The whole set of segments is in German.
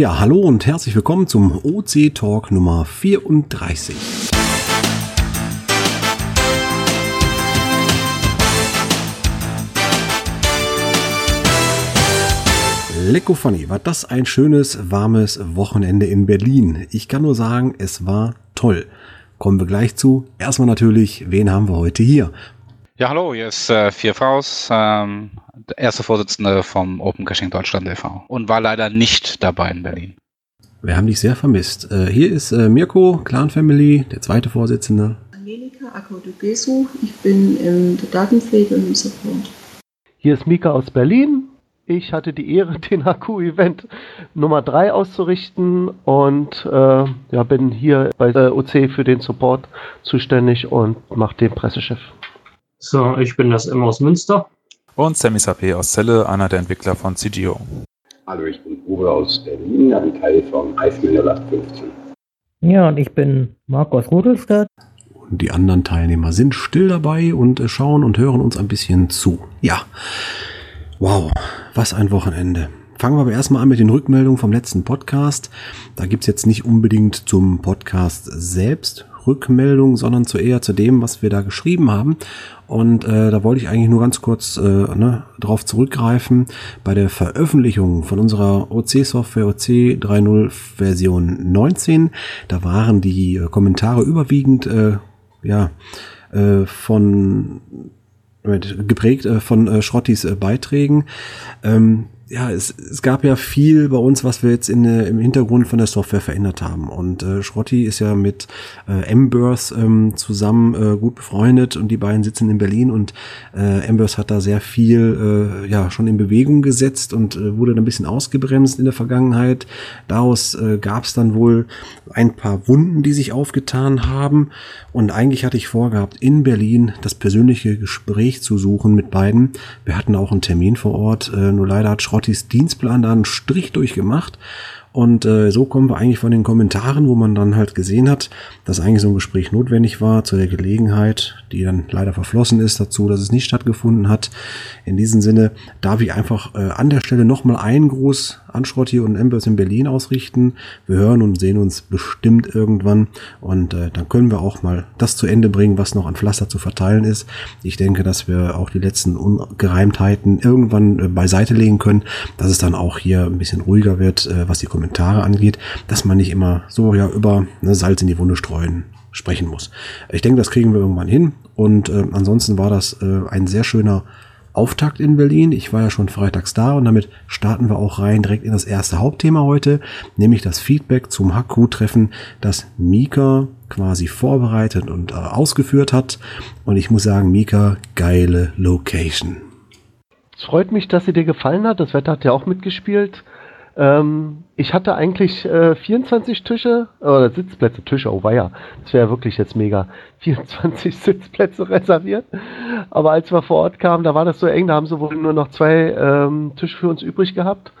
Ja, hallo und herzlich willkommen zum OC Talk Nummer 34. Lecko Funny, war das ein schönes, warmes Wochenende in Berlin. Ich kann nur sagen, es war toll. Kommen wir gleich zu. Erstmal natürlich, wen haben wir heute hier? Ja, hallo, hier ist äh, Vier Fraus, ähm, der erste Vorsitzende vom Open Caching Deutschland e.V. und war leider nicht dabei in Berlin. Wir haben dich sehr vermisst. Äh, hier ist äh, Mirko, Clan Family, der zweite Vorsitzende. Angelika Akodugesu, ich bin in der Datenpflege und im Support. Hier ist Mika aus Berlin. Ich hatte die Ehre, den HQ-Event Nummer 3 auszurichten und äh, ja, bin hier bei der OC für den Support zuständig und mache den Pressechef. So, ich bin das Emma aus Münster. Und Sammy Sapé aus Celle, einer der Entwickler von CGO. Hallo, ich bin Uwe aus Berlin, ein Teil von Eismüller 815. Ja, und ich bin Marco aus Rudolstadt. Und die anderen Teilnehmer sind still dabei und äh, schauen und hören uns ein bisschen zu. Ja, wow, was ein Wochenende. Fangen wir aber erstmal an mit den Rückmeldungen vom letzten Podcast. Da gibt's jetzt nicht unbedingt zum Podcast selbst Rückmeldung, sondern zu eher zu dem, was wir da geschrieben haben. Und äh, da wollte ich eigentlich nur ganz kurz äh, ne, darauf zurückgreifen. Bei der Veröffentlichung von unserer OC-Software OC 3.0 Version 19, da waren die äh, Kommentare überwiegend äh, ja, äh, von geprägt äh, von äh, Schrottis äh, Beiträgen. Ähm, ja, es, es gab ja viel bei uns, was wir jetzt in, äh, im Hintergrund von der Software verändert haben. Und äh, Schrotti ist ja mit äh, Embers ähm, zusammen äh, gut befreundet und die beiden sitzen in Berlin und äh, Embers hat da sehr viel äh, ja schon in Bewegung gesetzt und äh, wurde dann ein bisschen ausgebremst in der Vergangenheit. Daraus äh, gab es dann wohl ein paar Wunden, die sich aufgetan haben. Und eigentlich hatte ich vorgehabt, in Berlin das persönliche Gespräch zu suchen mit beiden. Wir hatten auch einen Termin vor Ort, äh, nur leider hat Schrotti Scottis Dienstplan da einen Strich durchgemacht. Und äh, so kommen wir eigentlich von den Kommentaren, wo man dann halt gesehen hat, dass eigentlich so ein Gespräch notwendig war zu der Gelegenheit, die dann leider verflossen ist dazu, dass es nicht stattgefunden hat. In diesem Sinne darf ich einfach äh, an der Stelle nochmal einen Gruß an Schrotti und Embers in Berlin ausrichten. Wir hören und sehen uns bestimmt irgendwann und äh, dann können wir auch mal das zu Ende bringen, was noch an Pflaster zu verteilen ist. Ich denke, dass wir auch die letzten Ungereimtheiten irgendwann äh, beiseite legen können, dass es dann auch hier ein bisschen ruhiger wird, äh, was die Kommentare angeht, dass man nicht immer so ja über ne, Salz in die Wunde streuen sprechen muss. Ich denke, das kriegen wir irgendwann hin. Und äh, ansonsten war das äh, ein sehr schöner Auftakt in Berlin. Ich war ja schon freitags da und damit starten wir auch rein direkt in das erste Hauptthema heute, nämlich das Feedback zum HQ-Treffen, das Mika quasi vorbereitet und äh, ausgeführt hat. Und ich muss sagen, Mika, geile Location. Es freut mich, dass sie dir gefallen hat. Das Wetter hat ja auch mitgespielt. Ähm, ich hatte eigentlich äh, 24 Tische, oder Sitzplätze, Tische, oh weia, das wäre wirklich jetzt mega, 24 Sitzplätze reserviert. Aber als wir vor Ort kamen, da war das so eng, da haben sie wohl nur noch zwei ähm, Tische für uns übrig gehabt.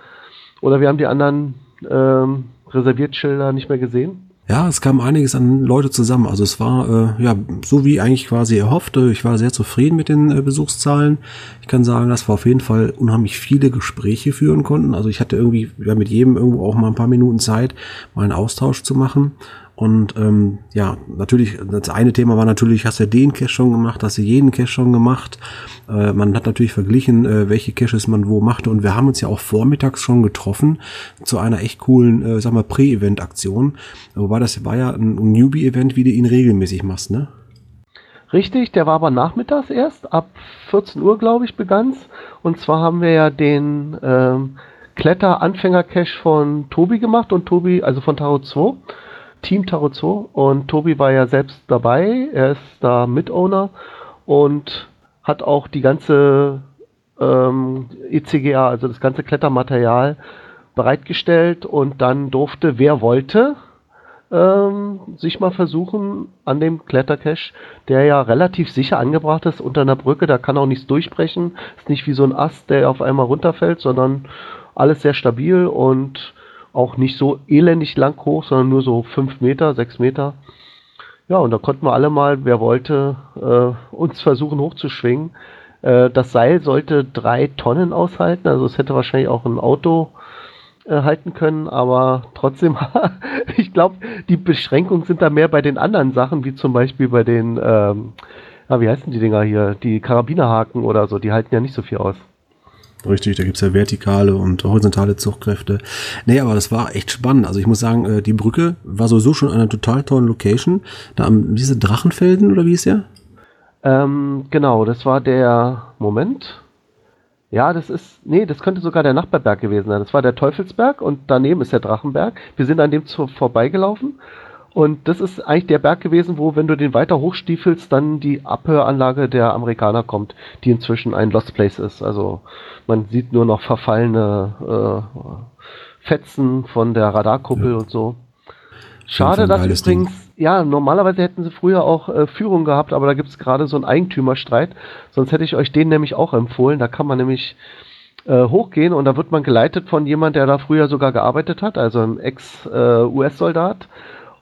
Oder wir haben die anderen ähm, Reserviertschilder nicht mehr gesehen. Ja, es kam einiges an Leute zusammen. Also es war äh, ja so wie eigentlich quasi erhofft. Ich war sehr zufrieden mit den äh, Besuchszahlen. Ich kann sagen, dass wir auf jeden Fall unheimlich viele Gespräche führen konnten. Also ich hatte irgendwie ja, mit jedem irgendwo auch mal ein paar Minuten Zeit, mal einen Austausch zu machen. Und ähm, ja, natürlich, das eine Thema war natürlich, hast du den Cache schon gemacht, hast du jeden Cache schon gemacht. Äh, man hat natürlich verglichen, äh, welche Caches man wo machte. Und wir haben uns ja auch vormittags schon getroffen zu einer echt coolen, äh, sag mal, Prä-Event-Aktion. Wobei das war ja ein Newbie-Event, wie du ihn regelmäßig machst, ne? Richtig, der war aber nachmittags erst, ab 14 Uhr, glaube ich, begann's. Und zwar haben wir ja den ähm, Kletter-Anfänger-Cache von Tobi gemacht und Tobi, also von Tarot 2. Team Tarot 2 und Tobi war ja selbst dabei, er ist da Mitowner und hat auch die ganze ähm, ECGA, also das ganze Klettermaterial bereitgestellt und dann durfte, wer wollte, ähm, sich mal versuchen an dem Klettercache, der ja relativ sicher angebracht ist unter einer Brücke, da kann auch nichts durchbrechen, ist nicht wie so ein Ast, der auf einmal runterfällt, sondern alles sehr stabil und auch nicht so elendig lang hoch, sondern nur so 5 Meter, 6 Meter. Ja, und da konnten wir alle mal, wer wollte, äh, uns versuchen hochzuschwingen. Äh, das Seil sollte drei Tonnen aushalten, also es hätte wahrscheinlich auch ein Auto äh, halten können, aber trotzdem, ich glaube, die Beschränkungen sind da mehr bei den anderen Sachen, wie zum Beispiel bei den, ähm, ja, wie heißen die Dinger hier, die Karabinerhaken oder so, die halten ja nicht so viel aus. Richtig, da gibt's ja vertikale und horizontale Zugkräfte. Nee, aber das war echt spannend. Also ich muss sagen, äh, die Brücke war sowieso schon eine total tolle Location. Da am diese Drachenfelden oder wie ist der? Ähm, genau, das war der Moment. Ja, das ist, nee, das könnte sogar der Nachbarberg gewesen sein. Das war der Teufelsberg und daneben ist der Drachenberg. Wir sind an dem zu, vorbeigelaufen und das ist eigentlich der Berg gewesen, wo, wenn du den weiter hochstiefelst, dann die Abhöranlage der Amerikaner kommt, die inzwischen ein Lost Place ist. Also man sieht nur noch verfallene äh, Fetzen von der Radarkuppel Ja. und so. Schade, dass übrigens, ja, normalerweise hätten sie früher auch äh, Führung gehabt, aber da gibt es gerade so einen Eigentümerstreit. Sonst hätte ich euch den nämlich auch empfohlen. Da kann man nämlich äh, hochgehen und da wird man geleitet von jemand, der da früher sogar gearbeitet hat, also ein Ex-US-Soldat.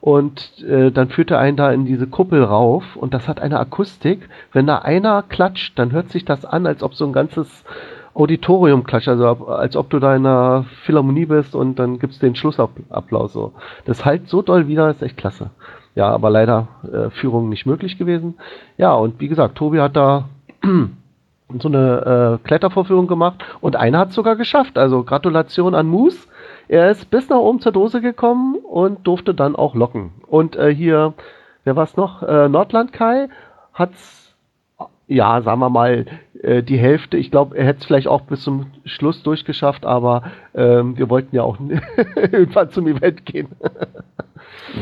Und äh, dann führt er einen da in diese Kuppel rauf und das hat eine Akustik. Wenn da einer klatscht, dann hört sich das an, als ob so ein ganzes Auditorium klatscht, also als ob du da in einer Philharmonie bist und dann gibt's den Schlussapplaus so. Das halt so doll wieder, ist echt klasse. Ja, aber leider äh, Führung nicht möglich gewesen. Ja, und wie gesagt, Tobi hat da so eine äh, Klettervorführung gemacht und einer hat sogar geschafft. Also Gratulation an Moose. Er ist bis nach oben zur Dose gekommen und durfte dann auch locken. Und äh, hier, wer war's noch? Äh, Nordland Kai hat's, ja, sagen wir mal, äh, die Hälfte. Ich glaube, er hätte es vielleicht auch bis zum Schluss durchgeschafft, aber ähm, wir wollten ja auch irgendwann zum Event gehen.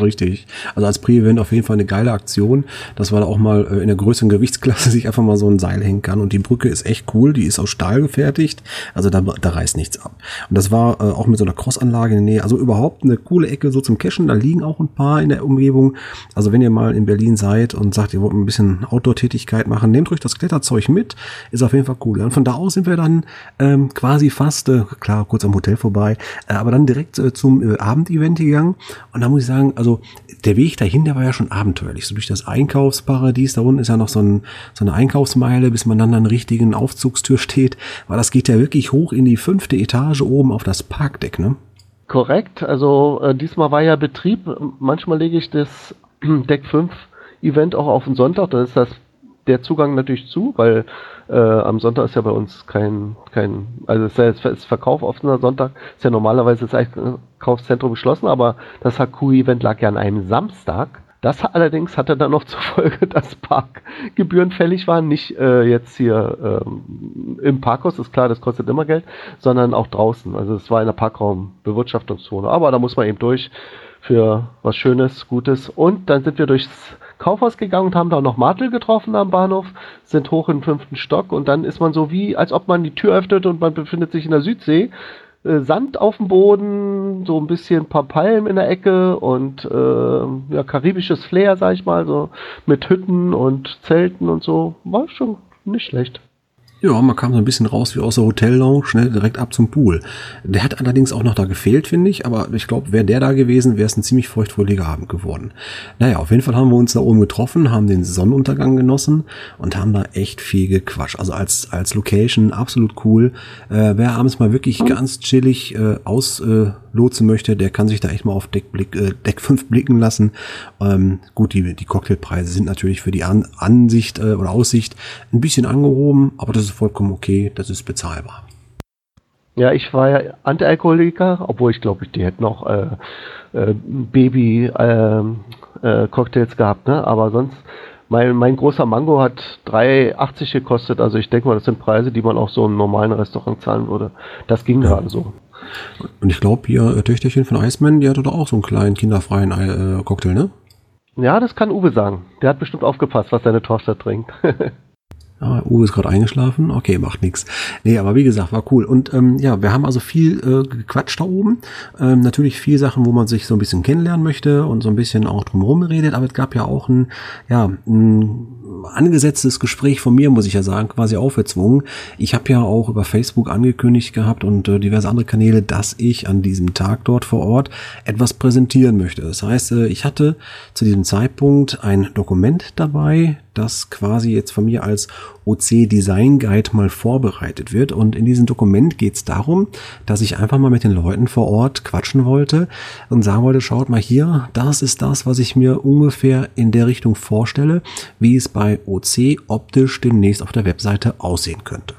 Richtig. Also als Pre-Event auf jeden Fall eine geile Aktion, dass man auch mal äh, in der größeren Gewichtsklasse sich einfach mal so ein Seil hängen kann. Und die Brücke ist echt cool, die ist aus Stahl gefertigt. Also da, da reißt nichts ab. Und das war äh, auch mit so einer Crossanlage in der Nähe. Also überhaupt eine coole Ecke so zum Cashen. Da liegen auch ein paar in der Umgebung. Also wenn ihr mal in Berlin seid und sagt, ihr wollt ein bisschen Outdoor-Tätigkeit machen, nehmt euch das Kletterzeug mit. Ist auf jeden Fall cool. Und von da aus sind wir dann ähm, quasi fast, äh, klar, kurz am Hotel vorbei, äh, aber dann direkt äh, zum äh, Abendevent gegangen. Und da muss ich sagen, also der Weg dahin, der war ja schon abenteuerlich. So durch das Einkaufsparadies, da unten ist ja noch so, ein, so eine Einkaufsmeile, bis man dann an der richtigen Aufzugstür steht. Weil das geht ja wirklich hoch in die fünfte Etage oben auf das Parkdeck, ne? Korrekt, also äh, diesmal war ja Betrieb. Manchmal lege ich das Deck 5 Event auch auf den Sonntag, dann ist das der Zugang natürlich zu, weil äh, am Sonntag ist ja bei uns kein, kein also es ist, ist Verkauf offener Sonntag, ist ja normalerweise das Einkaufszentrum geschlossen, aber das HQ-Event lag ja an einem Samstag. Das allerdings hatte dann noch zur Folge, dass Parkgebühren fällig waren, nicht äh, jetzt hier ähm, im Parkhaus, ist klar, das kostet immer Geld, sondern auch draußen. Also es war in der Parkraumbewirtschaftungszone. Aber da muss man eben durch für was Schönes, Gutes. Und dann sind wir durchs Kaufhaus gegangen und haben da noch Martel getroffen am Bahnhof, sind hoch im fünften Stock und dann ist man so wie, als ob man die Tür öffnet und man befindet sich in der Südsee. Äh, Sand auf dem Boden, so ein bisschen ein paar Palmen in der Ecke und äh, ja, karibisches Flair, sag ich mal, so mit Hütten und Zelten und so. War schon nicht schlecht. Ja, man kam so ein bisschen raus wie aus der Hotellounge, schnell direkt ab zum Pool. Der hat allerdings auch noch da gefehlt, finde ich, aber ich glaube, wäre der da gewesen, wäre es ein ziemlich feuchtfröhlicher Abend geworden. Naja, auf jeden Fall haben wir uns da oben getroffen, haben den Sonnenuntergang genossen und haben da echt viel gequatscht. Also als, als Location absolut cool. Äh, wer abends mal wirklich ganz chillig äh, auslotsen möchte, der kann sich da echt mal auf Deck, Blick, äh, Deck 5 blicken lassen. Ähm, gut, die, die Cocktailpreise sind natürlich für die An Ansicht äh, oder Aussicht ein bisschen angehoben, aber das ist vollkommen okay, das ist bezahlbar. Ja, ich war ja Antialkoholiker, obwohl ich glaube, ich die hätten auch äh, äh, Baby-Cocktails gehabt, ne? Aber sonst, mein, mein großer Mango hat 3,80 gekostet. Also ich denke mal, das sind Preise, die man auch so im normalen Restaurant zahlen würde. Das ging Ja. gerade so. Und ich glaube, äh, Töchterchen von Iceman, die hatte doch auch so einen kleinen kinderfreien äh, Cocktail, ne? Ja, das kann Uwe sagen. Der hat bestimmt aufgepasst, was seine Tochter trinkt. Ja, Uwe ist gerade eingeschlafen. Okay, macht nix. Nee, aber wie gesagt, war cool. Und ähm, ja, wir haben also viel äh, gequatscht da oben. Ähm, natürlich viel Sachen, wo man sich so ein bisschen kennenlernen möchte und so ein bisschen auch drumherum redet. Aber es gab ja auch ein, ja, ein angesetztes Gespräch von mir, muss ich ja sagen, quasi aufgezwungen. Ich habe ja auch über Facebook angekündigt gehabt und äh, diverse andere Kanäle, dass ich an diesem Tag dort vor Ort etwas präsentieren möchte. Das heißt, äh, ich hatte zu diesem Zeitpunkt ein Dokument dabei, das quasi jetzt von mir als OC Design Guide mal vorbereitet wird. Und in diesem Dokument geht es darum, dass ich einfach mal mit den Leuten vor Ort quatschen wollte und sagen wollte, schaut mal hier, das ist das, was ich mir ungefähr in der Richtung vorstelle, wie es bei OC optisch demnächst auf der Webseite aussehen könnte.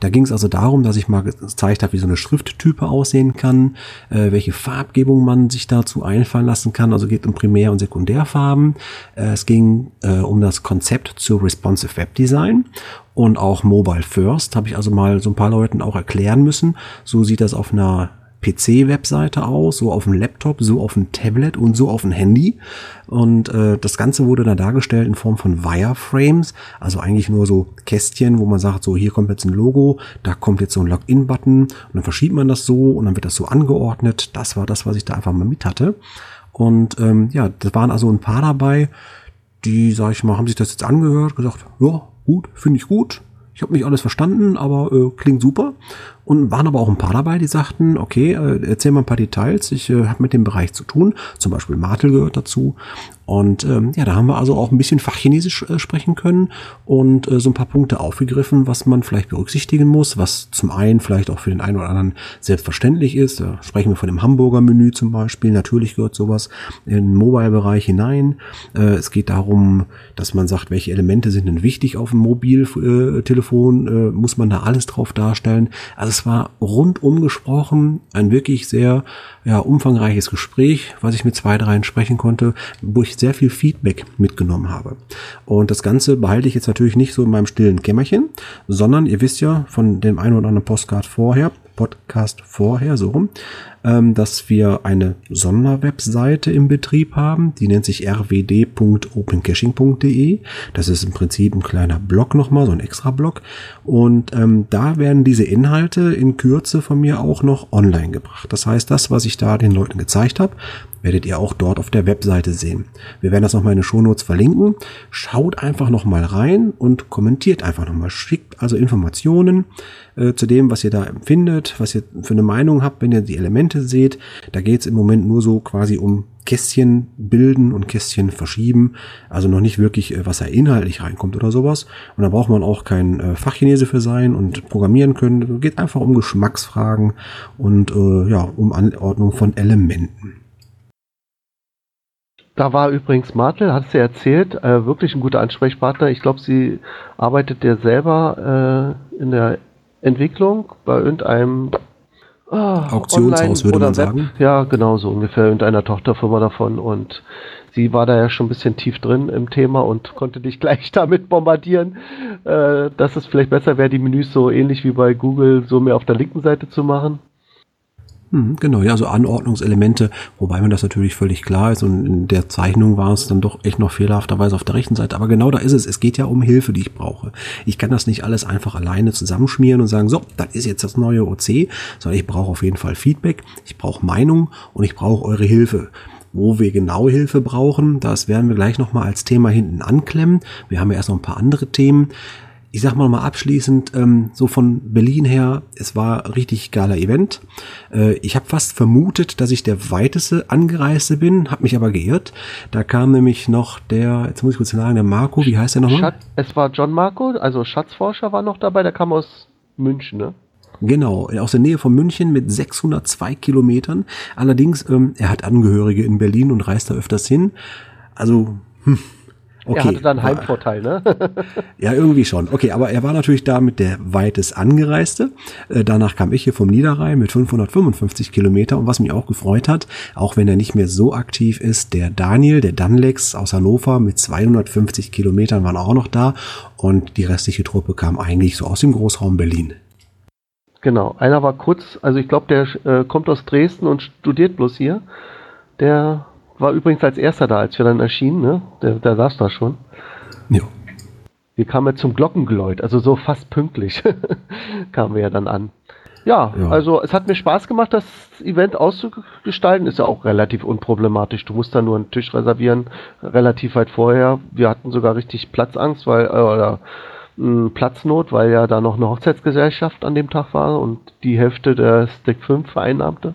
Da ging es also darum, dass ich mal gezeigt habe, wie so eine Schrifttype aussehen kann, äh, welche Farbgebung man sich dazu einfallen lassen kann. Also geht um Primär- und Sekundärfarben. Äh, es ging äh, um das Konzept zu Responsive Web Design und auch Mobile First habe ich also mal so ein paar Leuten auch erklären müssen. So sieht das auf einer PC-Webseite aus, so auf dem Laptop, so auf dem Tablet und so auf dem Handy. Und äh, das Ganze wurde dann dargestellt in Form von Wireframes, also eigentlich nur so Kästchen, wo man sagt, so hier kommt jetzt ein Logo, da kommt jetzt so ein Login-Button und dann verschiebt man das so und dann wird das so angeordnet. Das war das, was ich da einfach mal mit hatte. Und ähm, ja, das waren also ein paar dabei, die, sag ich mal, haben sich das jetzt angehört, gesagt, ja, gut, finde ich gut. Ich habe nicht alles verstanden, aber äh, klingt super. Und waren aber auch ein paar dabei, die sagten, okay, äh, erzähl mal ein paar Details. Ich äh, habe mit dem Bereich zu tun. Zum Beispiel Martel gehört dazu. Und ähm, ja, da haben wir also auch ein bisschen Fachchinesisch äh, sprechen können und äh, so ein paar Punkte aufgegriffen, was man vielleicht berücksichtigen muss, was zum einen vielleicht auch für den einen oder anderen selbstverständlich ist. Da sprechen wir von dem Hamburger Menü zum Beispiel. Natürlich gehört sowas in den Mobile-Bereich hinein. Äh, es geht darum, dass man sagt, welche Elemente sind denn wichtig auf dem Mobiltelefon, äh, muss man da alles drauf darstellen. Also es war rundum gesprochen ein wirklich sehr ja, umfangreiches Gespräch, was ich mit zwei, dreien sprechen konnte, wo ich sehr viel Feedback mitgenommen habe. Und das Ganze behalte ich jetzt natürlich nicht so in meinem stillen Kämmerchen, sondern ihr wisst ja von dem einen oder anderen Postcard vorher, Podcast vorher, so rum, ähm, dass wir eine Sonderwebseite im Betrieb haben, die nennt sich rwd.opencaching.de. Das ist im Prinzip ein kleiner Blog nochmal, so ein extra Blog. Und ähm, da werden diese Inhalte in Kürze von mir auch noch online gebracht. Das heißt, das, was ich da den Leuten gezeigt habe, werdet ihr auch dort auf der Webseite sehen. Wir werden das nochmal in den Shownotes verlinken. Schaut einfach nochmal rein und kommentiert einfach nochmal. Schickt also Informationen äh, zu dem, was ihr da empfindet, was ihr für eine Meinung habt, wenn ihr die Elemente seht. Da geht es im Moment nur so quasi um Kästchen bilden und Kästchen verschieben. Also noch nicht wirklich, äh, was da inhaltlich reinkommt oder sowas. Und da braucht man auch kein äh, Fachchinese für sein und programmieren können. Es geht einfach um Geschmacksfragen und äh, ja, um Anordnung von Elementen. Da war übrigens Martel, hat sie erzählt, äh, wirklich ein guter Ansprechpartner. Ich glaube, sie arbeitet ja selber äh, in der Entwicklung bei irgendeinem ah, Auktionshaus, würde oder man Web- sagen. Ja, genau so ungefähr, irgendeiner Tochterfirma davon. Und sie war da ja schon ein bisschen tief drin im Thema und konnte dich gleich damit bombardieren, äh, dass es vielleicht besser wäre, die Menüs so ähnlich wie bei Google so mehr auf der linken Seite zu machen. Hm, genau, ja, so Anordnungselemente, wobei mir das natürlich völlig klar ist und in der Zeichnung war es dann doch echt noch fehlerhafterweise auf der rechten Seite. Aber genau da ist es. Es geht ja um Hilfe, die ich brauche. Ich kann das nicht alles einfach alleine zusammenschmieren und sagen, so, das ist jetzt das neue OC, sondern ich brauche auf jeden Fall Feedback, ich brauche Meinung und ich brauche eure Hilfe. Wo wir genau Hilfe brauchen, das werden wir gleich nochmal als Thema hinten anklemmen. Wir haben ja erst noch ein paar andere Themen ich sag mal mal abschließend, ähm, so von Berlin her, es war ein richtig geiler Event. Äh, ich habe fast vermutet, dass ich der weiteste Angereiste bin, habe mich aber geirrt. Da kam nämlich noch der, jetzt muss ich kurz sagen, der Marco, wie heißt der nochmal? Schat es war John Marco, also Schatzforscher war noch dabei, der kam aus München, ne? Genau, aus der Nähe von München mit 602 Kilometern. Allerdings, ähm, er hat Angehörige in Berlin und reist da öfters hin. Also, hm, okay. Er hatte dann Heimvorteil, ne? Ja, irgendwie schon. Okay, aber er war natürlich da mit der weitest angereiste. Äh, danach kam ich hier vom Niederrhein mit 555 Kilometer. Und was mich auch gefreut hat, auch wenn er nicht mehr so aktiv ist, der Daniel, der Danlex aus Hannover mit 250 Kilometern waren auch noch da. Und die restliche Truppe kam eigentlich so aus dem Großraum Berlin. Genau, einer war kurz, also ich glaube, der äh, kommt aus Dresden und studiert bloß hier. Der war übrigens als erster da, als wir dann erschienen, ne? Der, der saß da schon. Ja. Wir kamen ja zum Glockengeläut, also so fast pünktlich kamen wir ja dann an. Ja, Ja. also es hat mir Spaß gemacht, das Event auszugestalten. Ist ja auch relativ unproblematisch. Du musst da nur einen Tisch reservieren, relativ weit vorher. Wir hatten sogar richtig Platzangst, weil, äh, oder mh, Platznot, weil ja da noch eine Hochzeitsgesellschaft an dem Tag war und die Hälfte der Stick 5 vereinnahmte.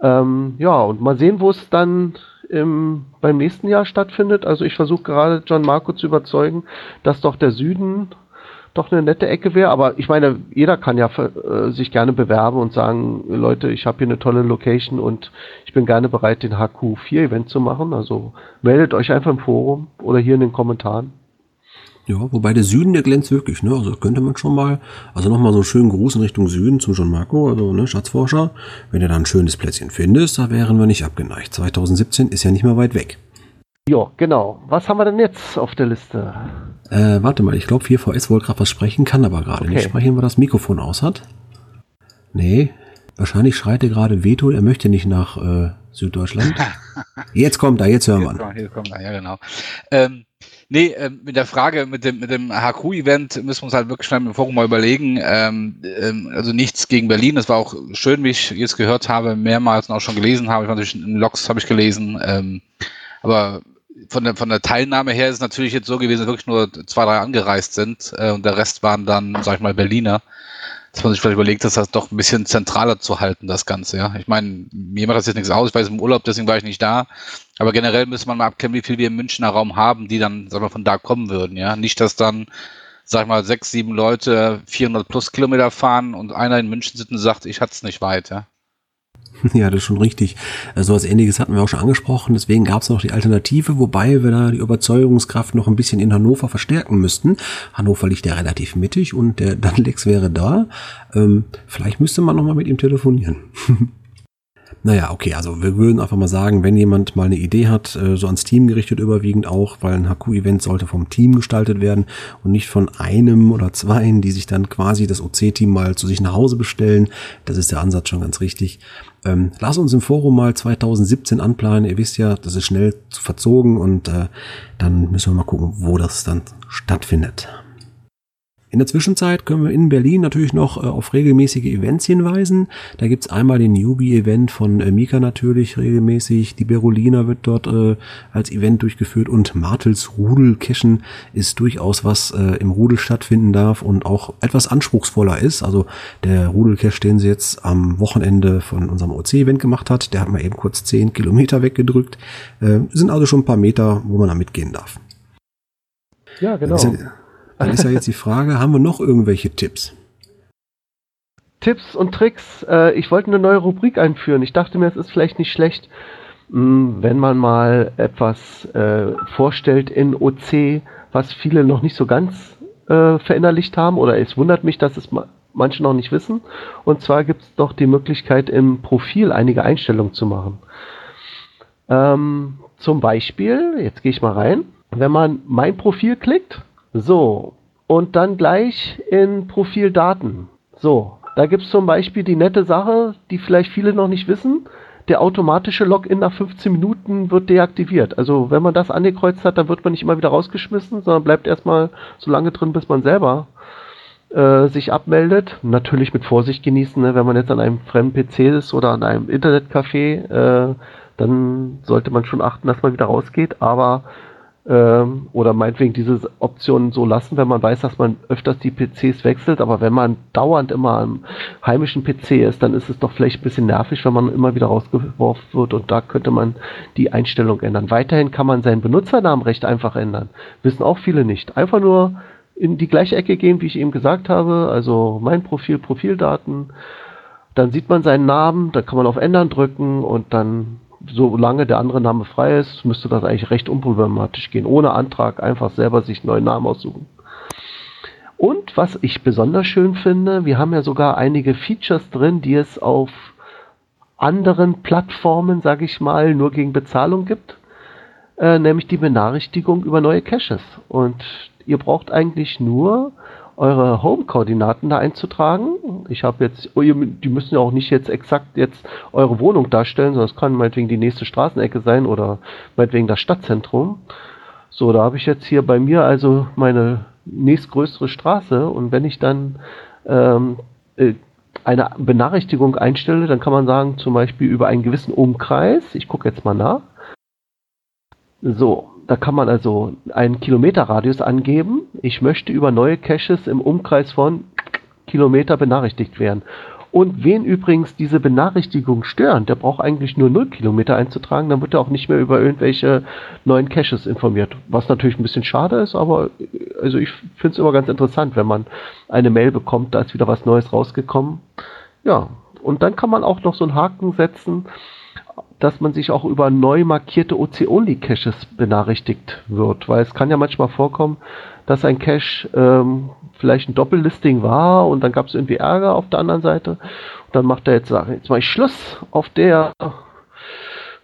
Ähm, ja, und mal sehen, wo es dann im, beim nächsten Jahr stattfindet. Also ich versuche gerade John Marco zu überzeugen, dass doch der Süden doch eine nette Ecke wäre. Aber ich meine, jeder kann ja äh, sich gerne bewerben und sagen, Leute, ich habe hier eine tolle Location und ich bin gerne bereit, den HQ4-Event zu machen. Also meldet euch einfach im Forum oder hier in den Kommentaren. Ja, wobei der Süden, der glänzt wirklich, ne? Also könnte man schon mal, also nochmal so einen schönen Gruß in Richtung Süden zum John Marco, also ne, Schatzforscher. Wenn du da ein schönes Plätzchen findest, da wären wir nicht abgeneigt. 2017 ist ja nicht mehr weit weg. Ja, genau. Was haben wir denn jetzt auf der Liste? Äh, warte mal, ich glaube 4VS wollte gerade was sprechen, kann aber gerade Okay. nicht sprechen, weil das Mikrofon aus hat. Nee, wahrscheinlich schreit er gerade Veto, er möchte nicht nach äh, Süddeutschland. Jetzt kommt er, jetzt hören wir ihn. kommt, er, ja genau. Ähm, nee, ähm, mit der Frage mit dem, mit dem HQ-Event müssen wir uns halt wirklich schnell im Forum mal überlegen. Ähm, ähm, also nichts gegen Berlin. Das war auch schön, wie ich jetzt gehört habe, mehrmals und auch schon gelesen habe. Ich war natürlich in Logs habe ich gelesen. Ähm, aber von der, von der Teilnahme her ist es natürlich jetzt so gewesen, dass wirklich nur zwei, drei angereist sind äh, und der Rest waren dann, sag ich mal, Berliner. Dass man sich vielleicht überlegt, dass das doch ein bisschen zentraler zu halten, das Ganze, ja. Ich meine, mir macht das jetzt nichts aus, ich war jetzt im Urlaub, deswegen war ich nicht da. Aber generell müsste man mal abkennen, wie viel wir im Münchner Raum haben, die dann, sag mal, von da kommen würden, ja. Nicht, dass dann, sag ich mal, sechs, sieben Leute 400 plus Kilometer fahren und einer in München sitzt und sagt, ich hatte es nicht weit, ja. Ja, das ist schon richtig. Äh, So was ähnliches hatten wir auch schon angesprochen. Deswegen gab es noch die Alternative, wobei wir da die Überzeugungskraft noch ein bisschen in Hannover verstärken müssten. Hannover liegt ja relativ mittig und der Danlex wäre da. Ähm, vielleicht müsste man noch mal mit ihm telefonieren. Naja, okay, also wir würden einfach mal sagen, wenn jemand mal eine Idee hat, äh, so ans Team gerichtet überwiegend auch, weil ein HQ-Event sollte vom Team gestaltet werden und nicht von einem oder zweien, die sich dann quasi das OC-Team mal zu sich nach Hause bestellen. Das ist der Ansatz schon ganz richtig. Ähm, lass uns im Forum mal 2017 anplanen. Ihr wisst ja, das ist schnell zu verzogen und äh, dann müssen wir mal gucken, wo das dann stattfindet. In der Zwischenzeit können wir in Berlin natürlich noch äh, auf regelmäßige Events hinweisen. Da gibt's einmal den Newbie-Event von äh, Mika natürlich regelmäßig. Die Berolina wird dort äh, als Event durchgeführt und Martels Rudelkischen ist durchaus was äh, im Rudel stattfinden darf und auch etwas anspruchsvoller ist. Also der Rudelcache, den sie jetzt am Wochenende von unserem OC-Event gemacht hat, der hat mal eben kurz 10 Kilometer weggedrückt. Äh, sind also schon ein paar Meter, wo man da mitgehen darf. Ja, genau. Dann ist ja, jetzt die Frage, haben wir noch irgendwelche Tipps? Tipps und Tricks. Äh, ich wollte eine neue Rubrik einführen. Ich dachte mir, es ist vielleicht nicht schlecht, mh, wenn man mal etwas äh, vorstellt in OC, was viele noch nicht so ganz äh, verinnerlicht haben. Oder es wundert mich, dass es ma manche noch nicht wissen. Und zwar gibt es doch die Möglichkeit, im Profil einige Einstellungen zu machen. Ähm, zum Beispiel, jetzt gehe ich mal rein, wenn man mein Profil klickt, so, und dann gleich in Profildaten. So, da gibt es zum Beispiel die nette Sache, die vielleicht viele noch nicht wissen. Der automatische Login nach 15 Minuten wird deaktiviert. Also wenn man das angekreuzt hat, dann wird man nicht immer wieder rausgeschmissen, sondern bleibt erstmal so lange drin, bis man selber äh, sich abmeldet. Natürlich mit Vorsicht genießen, ne? wenn man jetzt an einem fremden PC ist oder an einem Internetcafé, äh, dann sollte man schon achten, dass man wieder rausgeht, aber ähm, oder meinetwegen diese Option so lassen, wenn man weiß, dass man öfters die PCs wechselt, aber wenn man dauernd immer am heimischen PC ist, dann ist es doch vielleicht ein bisschen nervig, wenn man immer wieder rausgeworfen wird und da könnte man die Einstellung ändern. Weiterhin kann man seinen Benutzernamen recht einfach ändern. Wissen auch viele nicht. Einfach nur in die gleiche Ecke gehen, wie ich eben gesagt habe, also mein Profil, Profildaten, dann sieht man seinen Namen, da kann man auf Ändern drücken und dann solange der andere Name frei ist, müsste das eigentlich recht unproblematisch gehen. Ohne Antrag einfach selber sich einen neuen Namen aussuchen. Und was ich besonders schön finde, wir haben ja sogar einige Features drin, die es auf anderen Plattformen, sage ich mal, nur gegen Bezahlung gibt. Äh, nämlich die Benachrichtigung über neue Caches. Und ihr braucht eigentlich nur eure Home-Koordinaten da einzutragen. Ich habe jetzt, oh, die müssen ja auch nicht jetzt exakt jetzt eure Wohnung darstellen, sondern es kann meinetwegen die nächste Straßenecke sein oder meinetwegen das Stadtzentrum. So, da habe ich jetzt hier bei mir also meine nächstgrößere Straße und wenn ich dann ähm, äh, eine Benachrichtigung einstelle, dann kann man sagen, zum Beispiel über einen gewissen Umkreis, ich gucke jetzt mal nach. So, da kann man also einen Kilometerradius angeben. Ich möchte über neue Caches im Umkreis von Kilometer benachrichtigt werden. Und wen übrigens diese Benachrichtigung stören, der braucht eigentlich nur 0 Kilometer einzutragen, dann wird er auch nicht mehr über irgendwelche neuen Caches informiert. Was natürlich ein bisschen schade ist, aber also ich finde es immer ganz interessant, wenn man eine Mail bekommt, da ist wieder was Neues rausgekommen. Ja, und dann kann man auch noch so einen Haken setzen, dass man sich auch über neu markierte OC-Only-Caches benachrichtigt wird, weil es kann ja manchmal vorkommen, dass ein Cache ähm, vielleicht ein Doppellisting war und dann gab es irgendwie Ärger auf der anderen Seite. Und dann macht er jetzt, jetzt mache ich Schluss auf der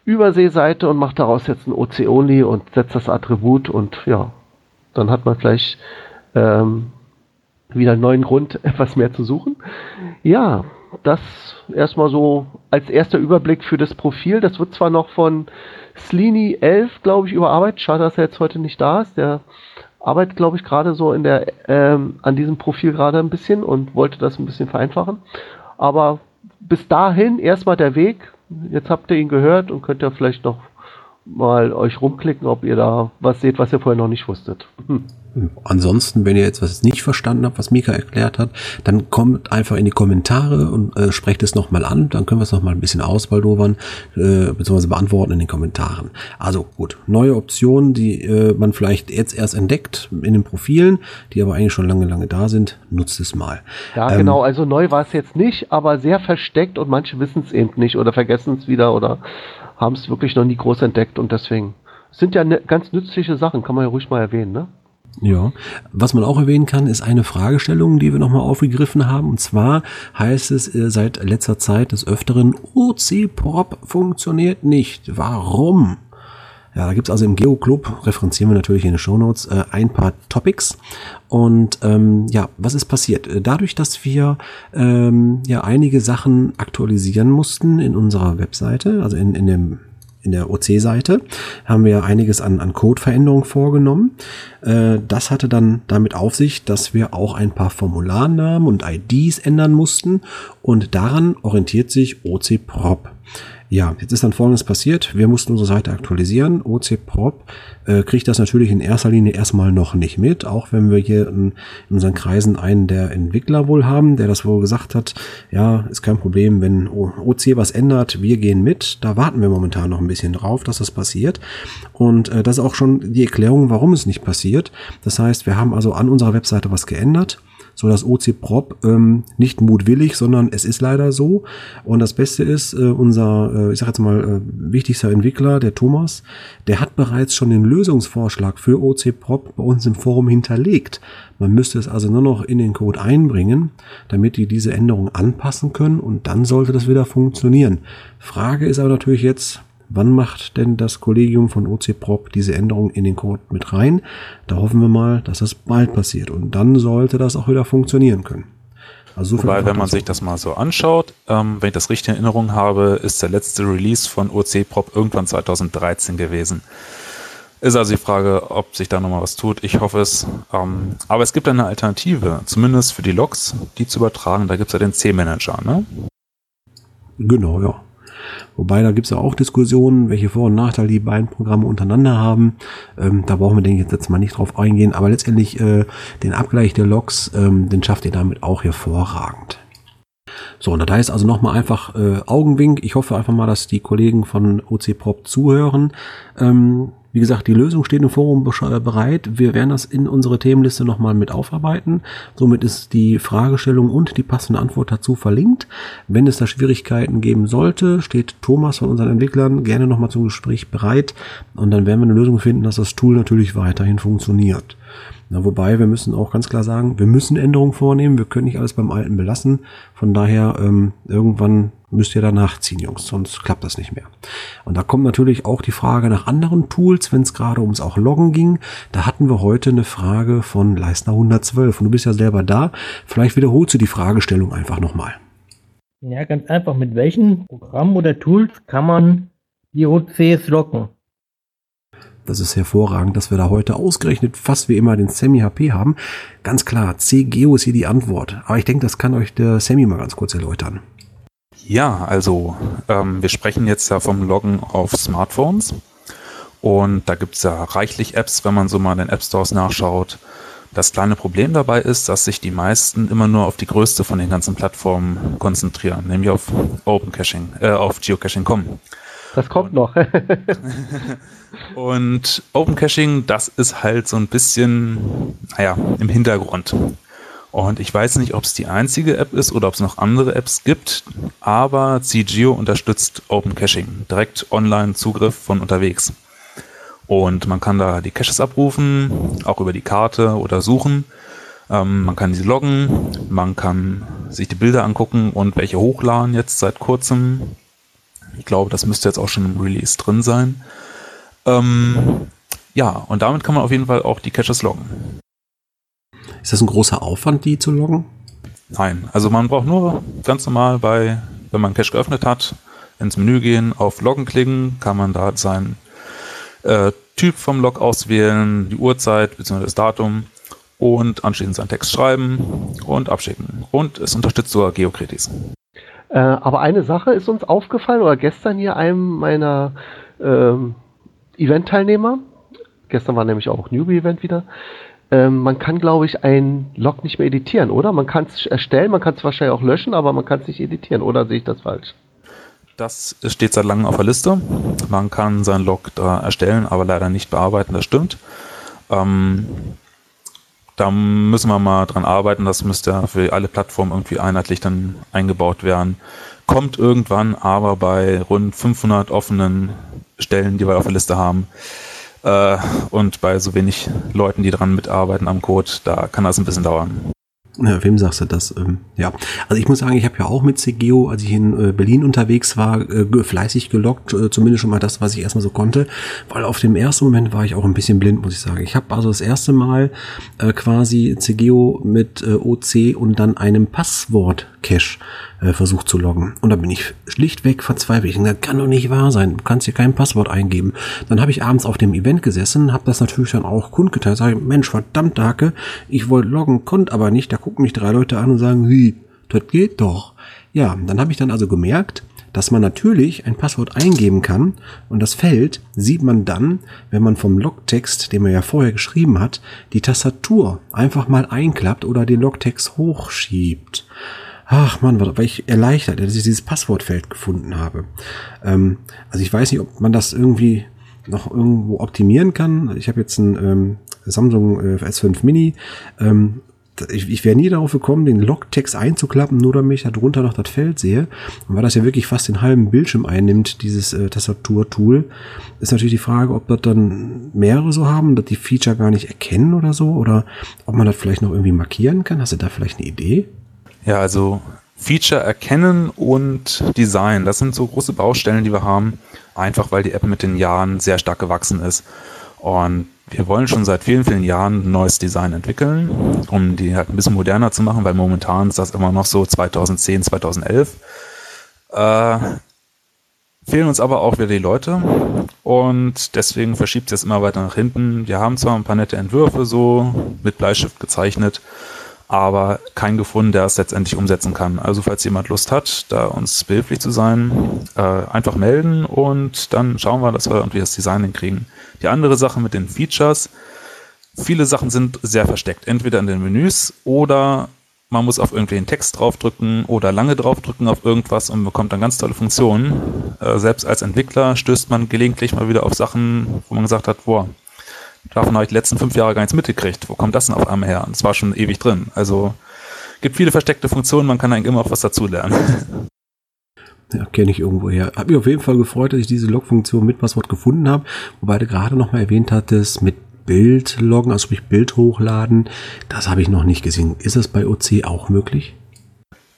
Überseeseite und macht daraus jetzt ein OC-Only und setzt das Attribut und ja, dann hat man vielleicht ähm, wieder einen neuen Grund, etwas mehr zu suchen. Ja, das erstmal so als erster Überblick für das Profil. Das wird zwar noch von Sleeny 11, glaube ich, überarbeitet. Schade, dass er jetzt heute nicht da ist. Der arbeitet, glaube ich, gerade so in der, ähm, an diesem Profil gerade ein bisschen und wollte das ein bisschen vereinfachen. Aber bis dahin erstmal der Weg. Jetzt habt ihr ihn gehört und könnt ihr vielleicht noch mal euch rumklicken, ob ihr da was seht, was ihr vorher noch nicht wusstet. Hm. Ansonsten, wenn ihr jetzt was nicht verstanden habt, was Mika erklärt hat, dann kommt einfach in die Kommentare und äh, sprecht es nochmal an. Dann können wir es nochmal ein bisschen ausbaldowern, äh, beziehungsweise beantworten in den Kommentaren. Also gut, neue Optionen, die äh, man vielleicht jetzt erst entdeckt in den Profilen, die aber eigentlich schon lange, lange da sind, nutzt es mal. Ja, ähm, genau. Also neu war es jetzt nicht, aber sehr versteckt und manche wissen es eben nicht oder vergessen es wieder oder haben es wirklich noch nie groß entdeckt und deswegen sind ja ne, ganz nützliche Sachen, kann man ja ruhig mal erwähnen, ne? Ja, was man auch erwähnen kann, ist eine Fragestellung, die wir nochmal aufgegriffen haben. Und zwar heißt es äh, seit letzter Zeit des Öfteren, OC-Prop funktioniert nicht. Warum? Ja, da gibt's also im Geo-Club, referenzieren wir natürlich in den Shownotes, äh, ein paar Topics. Und ähm, ja, was ist passiert? Äh, dadurch, dass wir ähm, ja einige Sachen aktualisieren mussten in unserer Webseite, also in, in dem in der OC-Seite haben wir einiges an, an Codeveränderungen vorgenommen. Äh, das hatte dann damit auf sich, dass wir auch ein paar Formularnamen und IDs ändern mussten und daran orientiert sich OC Prop. Ja, jetzt ist dann Folgendes passiert. Wir mussten unsere Seite aktualisieren. OC Prop äh, kriegt das natürlich in erster Linie erstmal noch nicht mit, auch wenn wir hier in, in, unseren Kreisen einen der Entwickler wohl haben, der das wohl gesagt hat, ja, ist kein Problem, wenn OC was ändert, wir gehen mit. Da warten wir momentan noch ein bisschen drauf, dass das passiert. Und äh, das ist auch schon die Erklärung, warum es nicht passiert. Das heißt, wir haben also an unserer Webseite was geändert so das OC Prop ähm, nicht mutwillig, sondern es ist leider so. Und das Beste ist, äh, unser, äh, ich sag jetzt mal, äh, wichtigster Entwickler, der Thomas, der hat bereits schon den Lösungsvorschlag für OC Prop bei uns im Forum hinterlegt. Man müsste es also nur noch in den Code einbringen, damit die diese Änderung anpassen können und dann sollte das wieder funktionieren. Frage ist aber natürlich jetzt, Wann macht denn das Kollegium von OC-Prop diese Änderung in den Code mit rein? Da hoffen wir mal, dass das bald passiert und dann sollte das auch wieder funktionieren können. Also so Wobei, wenn man sich das mal so anschaut, ähm, wenn ich das richtig in Erinnerung habe, ist der letzte Release von OC-Prop irgendwann 2013 gewesen. Ist also die Frage, ob sich da nochmal was tut. Ich hoffe es. Ähm, aber es gibt eine Alternative, zumindest für die Logs, die zu übertragen. Da gibt es ja den C-Manager, ne? Genau, ja. Wobei, da gibt es ja auch Diskussionen, welche Vor- und Nachteile die beiden Programme untereinander haben. Ähm, da brauchen wir, denke ich, jetzt mal nicht drauf eingehen. Aber letztendlich äh, den Abgleich der Logs, ähm, den schafft ihr damit auch hervorragend. So, und das heißt also nochmal einfach äh, Augenwink. Ich hoffe einfach mal, dass die Kollegen von OC Prop zuhören. Ähm, wie gesagt, die Lösung steht im Forum bereit. Wir werden das in unsere Themenliste nochmal mit aufarbeiten. Somit ist die Fragestellung und die passende Antwort dazu verlinkt. Wenn es da Schwierigkeiten geben sollte, steht Thomas von unseren Entwicklern gerne nochmal zum Gespräch bereit. Und dann werden wir eine Lösung finden, dass das Tool natürlich weiterhin funktioniert. Na, wobei, wir müssen auch ganz klar sagen, wir müssen Änderungen vornehmen. Wir können nicht alles beim Alten belassen. Von daher, ähm, irgendwann müsst ihr danach ziehen, Jungs, sonst klappt das nicht mehr. Und da kommt natürlich auch die Frage nach anderen Tools, wenn es gerade ums auch Loggen ging. Da hatten wir heute eine Frage von Leistner 112 und du bist ja selber da. Vielleicht wiederholst du die Fragestellung einfach nochmal. Ja, ganz einfach. Mit welchen Programmen oder Tools kann man die OCs locken? Das ist hervorragend, dass wir da heute ausgerechnet fast wie immer den Semi HP haben. Ganz klar, CGeo ist hier die Antwort. Aber ich denke, das kann euch der Semi mal ganz kurz erläutern. Ja, also ähm, wir sprechen jetzt ja vom Loggen auf Smartphones. Und da gibt es ja reichlich Apps, wenn man so mal in den App Stores nachschaut. Das kleine Problem dabei ist, dass sich die meisten immer nur auf die größte von den ganzen Plattformen konzentrieren, nämlich auf Open Caching, äh, auf Geocaching.com. Das kommt noch. Und Open Caching, das ist halt so ein bisschen, naja, im Hintergrund. Und ich weiß nicht, ob es die einzige App ist oder ob es noch andere Apps gibt, aber CGeo unterstützt Open Caching, direkt Online-Zugriff von unterwegs. Und man kann da die Caches abrufen, auch über die Karte oder suchen. Ähm, man kann diese loggen, man kann sich die Bilder angucken und welche hochladen jetzt seit kurzem. Ich glaube, das müsste jetzt auch schon im Release drin sein. Ähm, ja, und damit kann man auf jeden Fall auch die Caches loggen. Ist das ein großer Aufwand, die zu loggen? Nein, also man braucht nur ganz normal bei, wenn man Cache geöffnet hat, ins Menü gehen, auf Loggen klicken, kann man da seinen äh, Typ vom Log auswählen, die Uhrzeit bzw. das Datum und anschließend seinen Text schreiben und abschicken. Und es unterstützt sogar Geokritis. Äh, aber eine Sache ist uns aufgefallen, oder gestern hier einem meiner ähm, Event-Teilnehmer, gestern war nämlich auch Newbie-Event wieder, ähm, man kann, glaube ich, ein Log nicht mehr editieren, oder? Man kann es erstellen, man kann es wahrscheinlich auch löschen, aber man kann es nicht editieren, oder sehe ich das falsch? Das steht seit langem auf der Liste. Man kann sein Log da erstellen, aber leider nicht bearbeiten, das stimmt. Ähm, da müssen wir mal dran arbeiten, das müsste für alle Plattformen irgendwie einheitlich dann eingebaut werden. Kommt irgendwann, aber bei rund 500 offenen Stellen, die wir auf der Liste haben, äh, und bei so wenig Leuten, die dran mitarbeiten am Code, da kann das ein bisschen dauern. Ja, wem sagst du das? Ähm, ja, also ich muss sagen, ich habe ja auch mit CGO, als ich in äh, Berlin unterwegs war, äh, fleißig gelockt, zumindest schon mal das, was ich erstmal so konnte, weil auf dem ersten Moment war ich auch ein bisschen blind, muss ich sagen. Ich habe also das erste Mal quasi CGO mit OC und dann einem Passwort-Cache äh, versucht zu loggen. Und da bin ich schlichtweg verzweifelt. Ich das kann doch nicht wahr sein. Du kannst hier kein Passwort eingeben. Dann habe ich abends auf dem Event gesessen, habe das natürlich dann auch kundgeteilt. Sage, Mensch, verdammt, Hacke, ich wollte loggen, konnte aber nicht. Da gucken mich drei Leute an und sagen, wie, das geht doch. Ja, dann habe ich dann also gemerkt, dass man natürlich ein Passwort eingeben kann und das Feld sieht man dann, wenn man vom Logtext, den man ja vorher geschrieben hat, die Tastatur einfach mal einklappt oder den Logtext hochschiebt. Ach man, war ich erleichtert, dass ich dieses Passwortfeld gefunden habe. Ähm, also ich weiß nicht, ob man das irgendwie noch irgendwo optimieren kann. Ich habe jetzt ein ähm, Samsung äh, S5 Mini. Ähm, ich, ich wäre nie darauf gekommen, den Logtext einzuklappen, nur damit ich da drunter noch das Feld sehe. Und weil das ja wirklich fast den halben Bildschirm einnimmt, dieses äh, Tastaturtool, ist natürlich die Frage, ob das dann mehrere so haben, dass die Feature gar nicht erkennen oder so, oder ob man das vielleicht noch irgendwie markieren kann. Hast du da vielleicht eine Idee? Ja, also Feature erkennen und Design, das sind so große Baustellen, die wir haben, einfach weil die App mit den Jahren sehr stark gewachsen ist. Und wir wollen schon seit vielen, vielen Jahren ein neues Design entwickeln, um die halt ein bisschen moderner zu machen, weil momentan ist das immer noch so 2010, 2011. Äh, fehlen uns aber auch wieder die Leute und deswegen verschiebt es jetzt immer weiter nach hinten. Wir haben zwar ein paar nette Entwürfe so mit Bleistift gezeichnet, aber keinen gefunden, der es letztendlich umsetzen kann. Also falls jemand Lust hat, da uns behilflich zu sein, äh, einfach melden und dann schauen wir, dass wir irgendwie das Design hinkriegen. Die andere Sache mit den Features, viele Sachen sind sehr versteckt, entweder in den Menüs oder man muss auf irgendwie einen Text draufdrücken oder lange draufdrücken auf irgendwas und bekommt dann ganz tolle Funktionen. Äh, selbst als Entwickler stößt man gelegentlich mal wieder auf Sachen, wo man gesagt hat, boah, Davon habe ich die letzten fünf Jahre gar nichts mitgekriegt. Wo kommt das denn auf einmal her? Und es war schon ewig drin. Also gibt viele versteckte Funktionen, man kann eigentlich immer auch was dazulernen. Ja, kenne ich irgendwo her. Hat mich auf jeden Fall gefreut, dass ich diese Log-Funktion mit Passwort gefunden habe. Wobei du gerade noch mal erwähnt hattest, mit Bild loggen, also sprich Bild hochladen. Das habe ich noch nicht gesehen. Ist das bei OC auch möglich?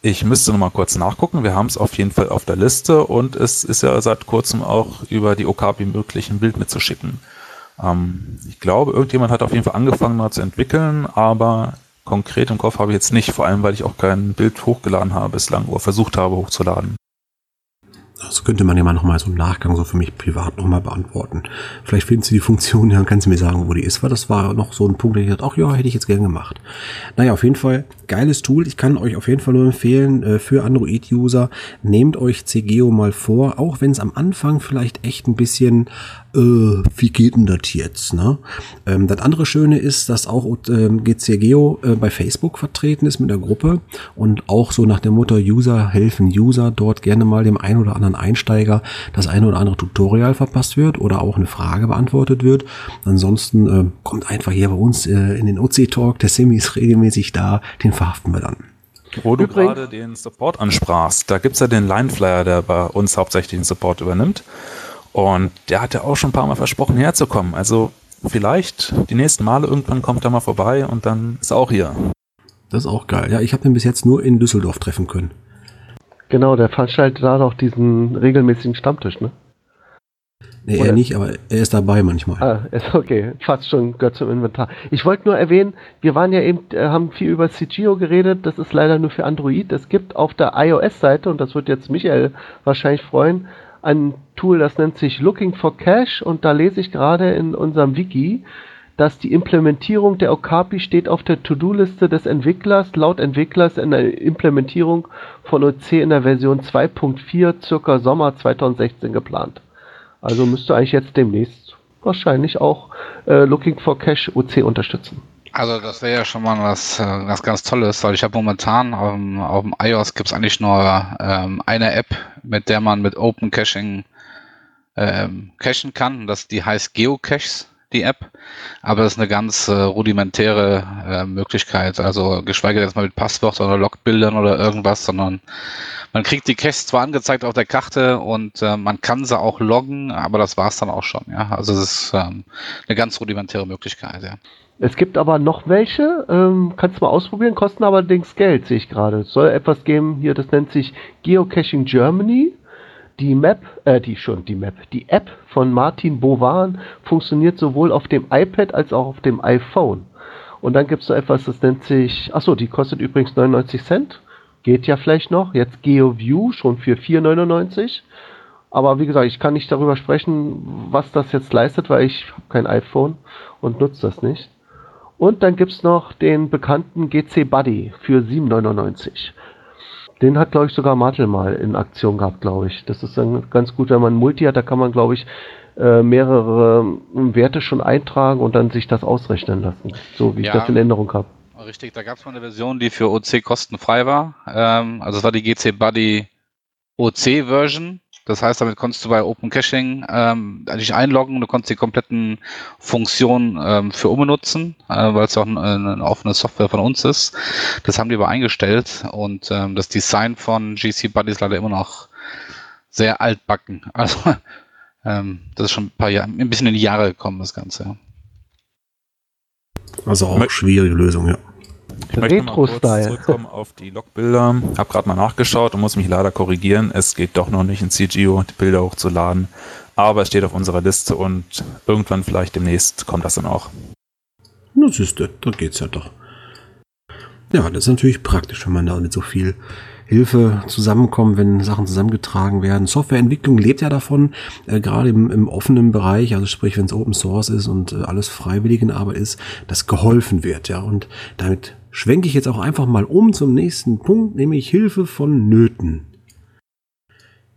Ich müsste noch mal kurz nachgucken. Wir haben es auf jeden Fall auf der Liste und es ist ja seit kurzem auch über die Okapi möglich, ein Bild mitzuschicken. Ähm, ich glaube, irgendjemand hat auf jeden Fall angefangen mal zu entwickeln, aber konkret im Kopf habe ich jetzt nicht, vor allem weil ich auch kein Bild hochgeladen habe bislang oder versucht habe hochzuladen. Das könnte man ja mal nochmal so im Nachgang so für mich privat nochmal beantworten. Vielleicht finden Sie die Funktion und kannst mir sagen, wo die ist, weil das war noch so ein Punkt, der ich dachte, ach ja, hätte ich jetzt gern gemacht. Naja, auf jeden Fall geiles Tool. Ich kann euch auf jeden Fall nur empfehlen, äh, für Android-User, nehmt euch CGO mal vor, auch wenn es am Anfang vielleicht echt ein bisschen äh, wie geht denn das jetzt? Ne? Ähm, das andere Schöne ist, dass auch ähm, GCGeo äh, bei Facebook vertreten ist mit der Gruppe und auch so nach dem Motto User helfen User dort gerne mal dem einen oder anderen Einsteiger das eine oder andere Tutorial verpasst wird oder auch eine Frage beantwortet wird. Ansonsten äh, kommt einfach hier bei uns äh, in den OC Talk, der Semi ist regelmäßig da, den verhaften wir dann. Wo du gerade den Support ansprachst, da gibt's ja den Lineflyer, der bei uns hauptsächlich den Support übernimmt. Und der hat ja auch schon ein paar Mal versprochen, herzukommen. Also vielleicht die nächsten Male irgendwann kommt er mal vorbei und dann ist er auch hier. Das ist auch geil. Ja, ich habe ihn bis jetzt nur in Düsseldorf treffen können. Genau, der veranstaltet da noch diesen regelmäßigen Stammtisch, ne? Nee, Oder- er nicht, aber er ist dabei manchmal. Ah, ist okay. Fast schon gehört zum Inventar. Ich wollte nur erwähnen, wir waren ja eben, äh, haben viel über CGO geredet. Das ist leider nur für Android. Es gibt auf der iOS-Seite, und das wird jetzt Michael wahrscheinlich freuen, ein Tool, das nennt sich Looking for Cache. Und da lese ich gerade in unserem Wiki, dass die Implementierung der Okapi steht auf der To-Do-Liste des Entwicklers, laut Entwicklers in der Implementierung von OC in der Version 2.4 circa Sommer 2016 geplant. Also müsste eigentlich jetzt demnächst wahrscheinlich auch äh, Looking for Cache OC unterstützen. Also das wäre ja schon mal was, äh, was ganz Tolles, weil ich habe momentan auf dem, auf dem iOS gibt es eigentlich nur ähm, eine App, mit der man mit Open Caching ähm, cachen kann. Das, die heißt Geocaches, die App. Aber das ist eine ganz äh, rudimentäre äh, Möglichkeit. Also geschweige denn jetzt mal mit Passwörtern oder Logbildern oder irgendwas, sondern man kriegt die Caches zwar angezeigt auf der Karte und äh, man kann sie auch loggen, aber das war's dann auch schon. Ja, also es ist ähm, eine ganz rudimentäre Möglichkeit. Ja. Es gibt aber noch welche, ähm, kannst du mal ausprobieren, kosten allerdings Geld, sehe ich gerade. Es soll etwas geben, hier, das nennt sich Geocaching Germany. Die Map, äh, die schon, die Map, die App von Martin Bovan funktioniert sowohl auf dem iPad als auch auf dem iPhone. Und dann gibt es noch etwas, das nennt sich, achso, die kostet übrigens 99 Cent. Geht ja vielleicht noch. Jetzt GeoView schon für 4,99. Aber wie gesagt, ich kann nicht darüber sprechen, was das jetzt leistet, weil ich habe kein iPhone und nutze das nicht. Und dann gibt's noch den bekannten GC Buddy für 7,99. Den hat, glaube ich, sogar Martel mal in Aktion gehabt, glaube ich. Das ist dann ganz gut, wenn man Multi hat, da kann man, glaube ich, äh, mehrere ähm, Werte schon eintragen und dann sich das ausrechnen lassen. So wie Ja. ich das in Erinnerung habe. Richtig, da gab es mal eine Version, die für OC kostenfrei war. Ähm, also es war die GC Buddy OC Version. Das heißt, damit konntest du bei Open Caching ähm, dich einloggen. Du konntest die kompletten Funktionen ähm, für umbenutzen, äh, weil es ja auch eine, eine offene Software von uns ist. Das haben die aber eingestellt und ähm, das Design von GC Buddy ist leider immer noch sehr altbacken. Also ähm, das ist schon ein paar Jahre, ein bisschen in die Jahre gekommen, das Ganze. ja. Also auch schwierige Lösung, ja. Ich möchte mal kurz Retro-Style. zurückkommen auf die Logbilder. Hab gerade mal nachgeschaut und muss mich leider korrigieren. Es geht doch noch nicht in CGO, die Bilder hochzuladen. Aber es steht auf unserer Liste und irgendwann vielleicht demnächst kommt das dann auch. Na siehste, da geht's ja doch. Ja, das ist natürlich praktisch, wenn man da mit so viel Hilfe zusammenkommt, wenn Sachen zusammengetragen werden. Softwareentwicklung lebt ja davon, äh, gerade im, im offenen Bereich, also sprich, wenn es Open Source ist und äh, alles Freiwilligenarbeit ist, dass geholfen wird, ja. Und damit schwenke ich jetzt auch einfach mal um zum nächsten Punkt, nämlich Hilfe von Nöten.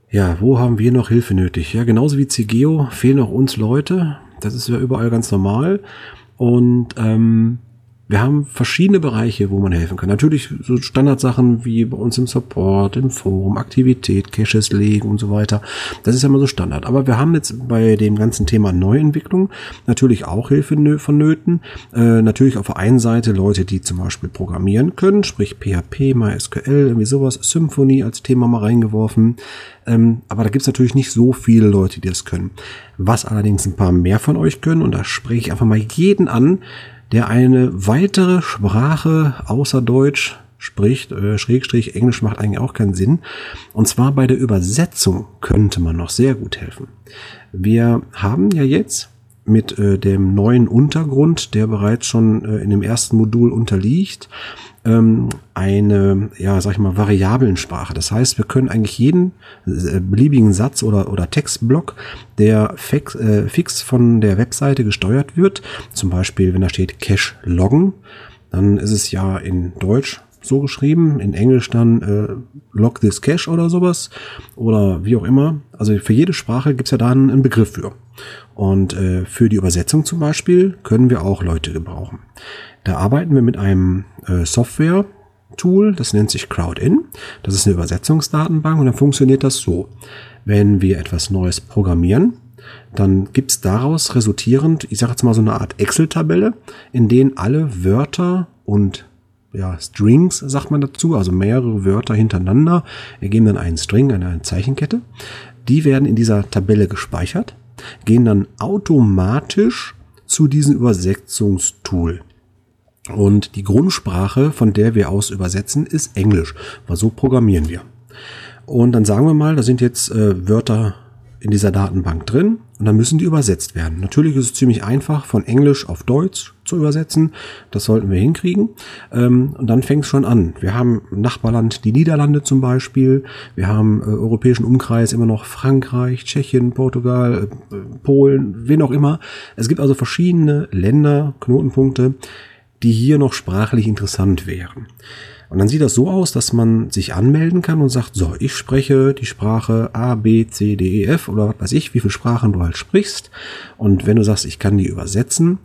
Ja, wo haben wir noch Hilfe nötig? Ja, genauso wie CGO fehlen auch uns Leute. Das ist ja überall ganz normal. Und ähm, wir haben verschiedene Bereiche, wo man helfen kann. Natürlich so Standardsachen wie bei uns im Support, im Forum, Aktivität, Caches legen und so weiter. Das ist ja immer so Standard. Aber wir haben jetzt bei dem ganzen Thema Neuentwicklung natürlich auch Hilfe nö- vonnöten. Äh, natürlich auf der einen Seite Leute, die zum Beispiel programmieren können, sprich PHP, MySQL, irgendwie sowas, Symfony als Thema mal reingeworfen. Ähm, aber da gibt's natürlich nicht so viele Leute, die das können. Was allerdings ein paar mehr von euch können, und da spreche ich einfach mal jeden an, der eine weitere Sprache außer Deutsch spricht, äh, Schrägstrich, Englisch macht eigentlich auch keinen Sinn. Und zwar bei der Übersetzung könnte man noch sehr gut helfen. Wir haben ja jetzt mit äh, dem neuen Untergrund, der bereits schon äh, in dem ersten Modul unterliegt, ähm, eine, ja, sag ich mal, Variablensprache. Das heißt, wir können eigentlich jeden äh, beliebigen Satz oder, oder Textblock, der fix, äh, fix von der Webseite gesteuert wird, zum Beispiel, wenn da steht Cache loggen, dann ist es ja in Deutsch so geschrieben, in Englisch dann äh, log this cache oder sowas oder wie auch immer. Also für jede Sprache gibt's ja da einen Begriff für. Und äh, für die Übersetzung zum Beispiel können wir auch Leute gebrauchen. Da arbeiten wir mit einem äh, Software-Tool, das nennt sich CrowdIn. Das ist eine Übersetzungsdatenbank und dann funktioniert das so. Wenn wir etwas Neues programmieren, dann gibt's daraus resultierend, ich sage jetzt mal so eine Art Excel-Tabelle, in denen alle Wörter und ja, Strings sagt man dazu, also mehrere Wörter hintereinander ergeben dann einen String, eine, eine Zeichenkette. Die werden in dieser Tabelle gespeichert, gehen dann automatisch zu diesem Übersetzungstool. Und die Grundsprache, von der wir aus übersetzen, ist Englisch, weil so programmieren wir. Und dann sagen wir mal, da sind jetzt äh, Wörter in dieser Datenbank drin und dann müssen die übersetzt werden. Natürlich ist es ziemlich einfach, von Englisch auf Deutsch zu übersetzen. Das sollten wir hinkriegen. Ähm, und dann fängt es schon an. Wir haben Nachbarland die Niederlande zum Beispiel. Wir haben äh, europäischen Umkreis immer noch Frankreich, Tschechien, Portugal, äh, Polen, wen auch immer. Es gibt also verschiedene Länder, Knotenpunkte, die hier noch sprachlich interessant wären. Und dann sieht das so aus, dass man sich anmelden kann und sagt, so, ich spreche die Sprache A, B, C, D, E, F oder was weiß ich, wie viele Sprachen du halt sprichst. Und wenn du sagst, ich kann die übersetzen,